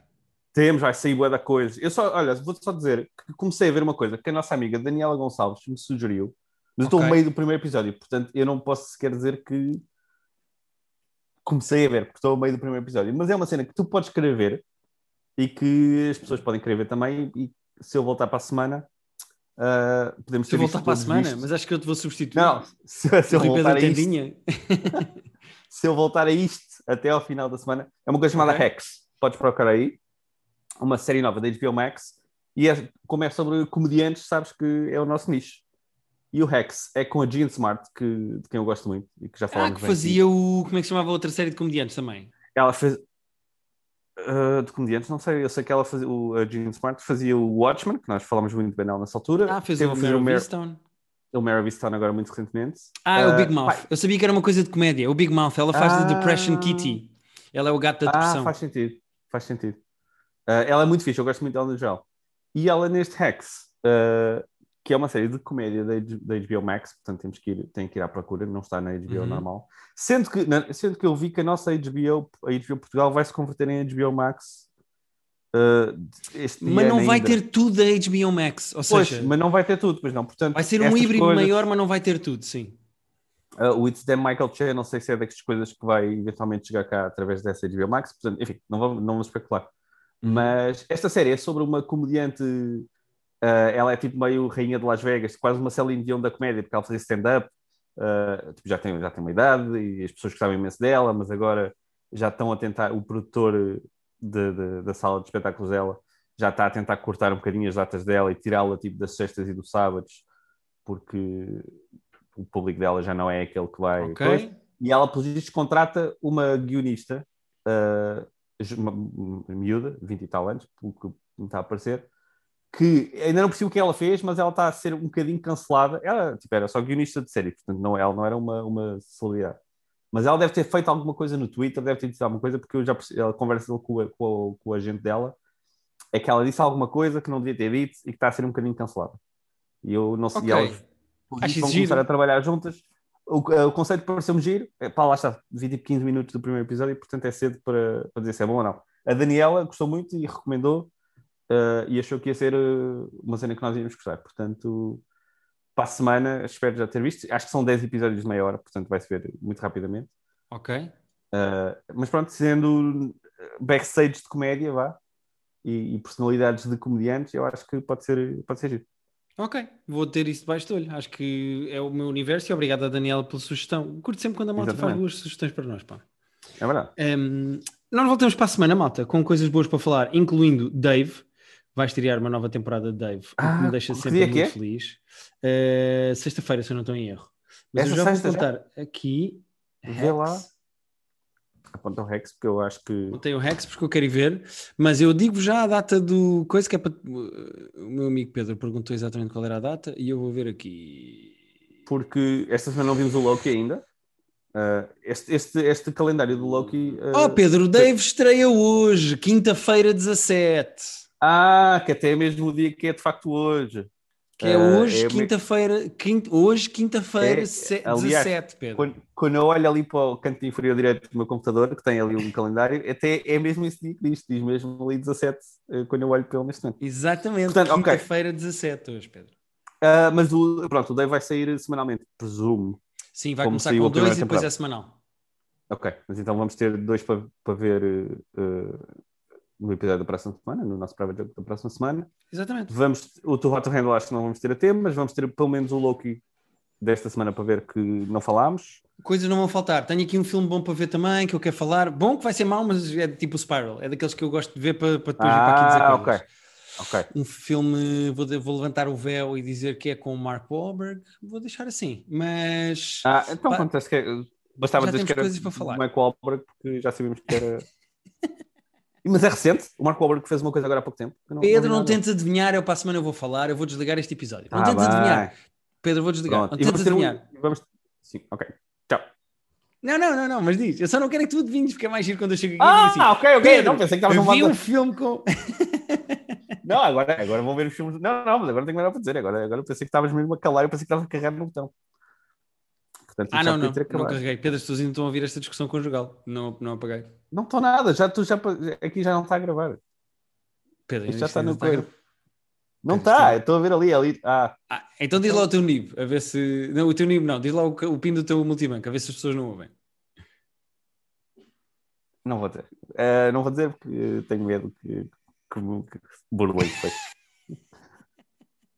Temos, vai sair boa da coisa. Eu só, olha, vou só dizer que comecei a ver uma coisa que a nossa amiga Daniela Gonçalves me sugeriu, mas okay. estou no meio do primeiro episódio, portanto eu não posso sequer dizer que comecei a ver, porque estou no meio do primeiro episódio. Mas é uma cena que tu podes querer ver e que as pessoas podem querer ver também. E se eu voltar para a semana, uh, podemos ter. Se eu voltar para a semana, vistos. mas acho que eu te vou substituir. Não, se, se eu voltar a isto, [LAUGHS] se eu voltar a isto até ao final da semana, é uma coisa chamada okay. Rex. Podes procurar aí, uma série nova da HBO Max. E é, como é sobre comediantes, sabes que é o nosso nicho. E o Rex é com a Jean Smart, que, de quem eu gosto muito e que já falamos. Ah, que fazia o. Como é que se chamava a outra série de comediantes também? Ela fez, Uh, de comediantes, não sei, eu sei que ela fazia, o, a Jean Smart fazia o Watchmen, que nós falamos muito bem nela nessa altura. Ah, fez Teve o Mary Beastone. O Mary Beastone agora muito recentemente. Ah, uh, o Big ah, Mouth. Pai. Eu sabia que era uma coisa de comédia. O Big Mouth, ela faz ah, Depression Kitty. Ela é o gato da depressão. Ah, faz sentido, faz sentido. Uh, ela é muito fixe, eu gosto muito dela no geral. E ela neste Hex, que é uma série de comédia da, da HBO Max, portanto temos que ir, tem que ir à procura, não está na HBO uhum. normal. Sendo que, na, sendo que eu vi que a nossa HBO, a HBO Portugal, vai se converter em HBO Max. Uh, mas não vai ainda. ter tudo da HBO Max, ou pois, seja, mas não vai ter tudo, pois não. Portanto, vai ser um híbrido coisas... maior, mas não vai ter tudo, sim. Uh, o It's Them Michael Che, não sei se é das coisas que vai eventualmente chegar cá através dessa HBO Max, portanto, enfim, não vamos, não vamos especular. Uhum. Mas esta série é sobre uma comediante Uh, ela é tipo meio rainha de Las Vegas, quase uma Celine Dion da comédia, porque ela fazia stand-up, uh, tipo, já, tem, já tem uma idade e as pessoas gostavam imenso dela, mas agora já estão a tentar, o produtor de, de, da sala de espetáculos dela já está a tentar cortar um bocadinho as datas dela e tirá-la tipo das sextas e dos sábados, porque o público dela já não é aquele que vai. Okay. E ela, por isso, contrata uma guionista, uh, uma, miúda, 20 e tal anos, pelo que me está a parecer, que ainda não percebi o que ela fez, mas ela está a ser um bocadinho cancelada. Ela tipo, era só guionista de série, portanto não, ela não era uma, uma celebridade. Mas ela deve ter feito alguma coisa no Twitter, deve ter dito alguma coisa, porque eu já percebi, ela conversa com, com, com, com o agente dela, é que ela disse alguma coisa que não devia ter dito e que está a ser um bocadinho cancelada. E eu não sei, okay. elas vão começar a trabalhar juntas. O, o conceito pareceu-me giro, é, pá, lá está, 20 e 15 minutos do primeiro episódio, e portanto é cedo para, para dizer se é bom ou não. A Daniela gostou muito e recomendou, uh, e achou que ia ser uh, uma cena que nós íamos gostar. Portanto, para a semana, espero já ter visto. Acho que são 10 episódios de meia hora, portanto vai-se ver muito rapidamente. Ok. Uh, mas pronto, sendo backstage de comédia, vá, e, e, personalidades de comediantes, eu acho que pode ser, pode ser giro. Ok, vou ter isso debaixo do olho. Acho que é o meu universo e obrigado a Daniela pela sugestão. Curto sempre quando a malta Exatamente. faz boas sugestões para nós, pá. É verdade. Um, nós voltamos para a semana, malta, com coisas boas para falar, incluindo Dave, vai estrear uma nova temporada de Dave, ah, que me deixa sempre muito é? feliz. Uh, Sexta-feira, se eu não estou em erro. Mas Essa eu já vou contar já? aqui. Vê lá. Aponta o Rex, porque eu acho que. Apontei o Rex porque eu quero ir ver, mas eu digo já a data do coisa que é para. O meu amigo Pedro perguntou exatamente qual era a data e eu vou ver aqui. Porque esta semana não vimos o Loki ainda. Uh, este, este, este calendário do Loki. Uh... Oh, Pedro, Dave estreia hoje, quinta-feira 17. Ah, que até é mesmo o dia que é de facto hoje. Que é hoje, uh, é quinta-feira, quinta, hoje, quinta-feira, é, 17, Pedro. Quando, quando, eu olho ali para o canto inferior direito do meu computador, que tem ali um calendário, até é mesmo esse dia que diz, diz mesmo ali 17, uh, quando eu olho ele neste momento. Exatamente, quinta-feira okay. 17 hoje, Pedro. Uh, mas o, pronto, o Day vai sair semanalmente, presumo. Sim, vai começar com dois e depois temporada. é semanal. Ok, mas então vamos ter dois para para ver uh, no episódio da próxima semana, no nosso joke da próxima semana. Exatamente. Vamos, o Too Hot to Handle acho que não vamos ter a tema, mas vamos ter pelo menos o Loki desta semana para ver que não falámos. Coisas não vão faltar. Tenho aqui um filme bom para ver também, que eu quero falar. Bom que vai ser mau, mas é tipo o Spiral. É daqueles que eu gosto de ver para, para depois vir para aqui dizer Ah, coisas. ok. Ok. Um filme, vou, vou levantar o véu e dizer que é com o Mark Wahlberg. Vou deixar assim. Mas Ah, então Pá, acontece que é- bastava dizer que era Mark Wahlberg, porque já sabíamos que era. Mas é recente. O Mark Wahlberg fez uma coisa agora há pouco tempo. Eu Pedro, não nada. tentes adivinhar. Eu para a semana eu vou falar. Eu vou desligar este episódio. Não Tá tentes adivinhar. Pedro, vou desligar. Pronto. Não tentes ter um- adivinhar. Vamos... Sim, ok. Tchau. Não, não, não, não, mas diz. Eu só não quero que tu adivinhes, porque é mais giro quando eu chego aqui Ah, assim. ok, ok. Pedro, não, pensei que estavas eu num vi um filme com. [LAUGHS] Não, agora, agora vou ver os filmes. Não, não, mas agora tenho melhor para dizer. Agora, agora pensei que estavas mesmo a calar, eu pensei que estavas a carregar no botão. Portanto, Ah, não, não, não carreguei. Pedro, as pessoas ainda estão a ouvir esta discussão conjugal. Não, não apaguei. Não estou nada, já, tu, já, aqui já não está a gravar. Pedro, Isto já está no coisa. Não está, estou a ver ali, ali. Ah, Ah, então diz lá o teu NIB, a ver se. Não, o teu NIB não, diz lá o, o PIN do teu multibanco, a ver se as pessoas não ouvem. não vou dizer. Eh, não vou dizer porque tenho medo que, que, que burlem depois.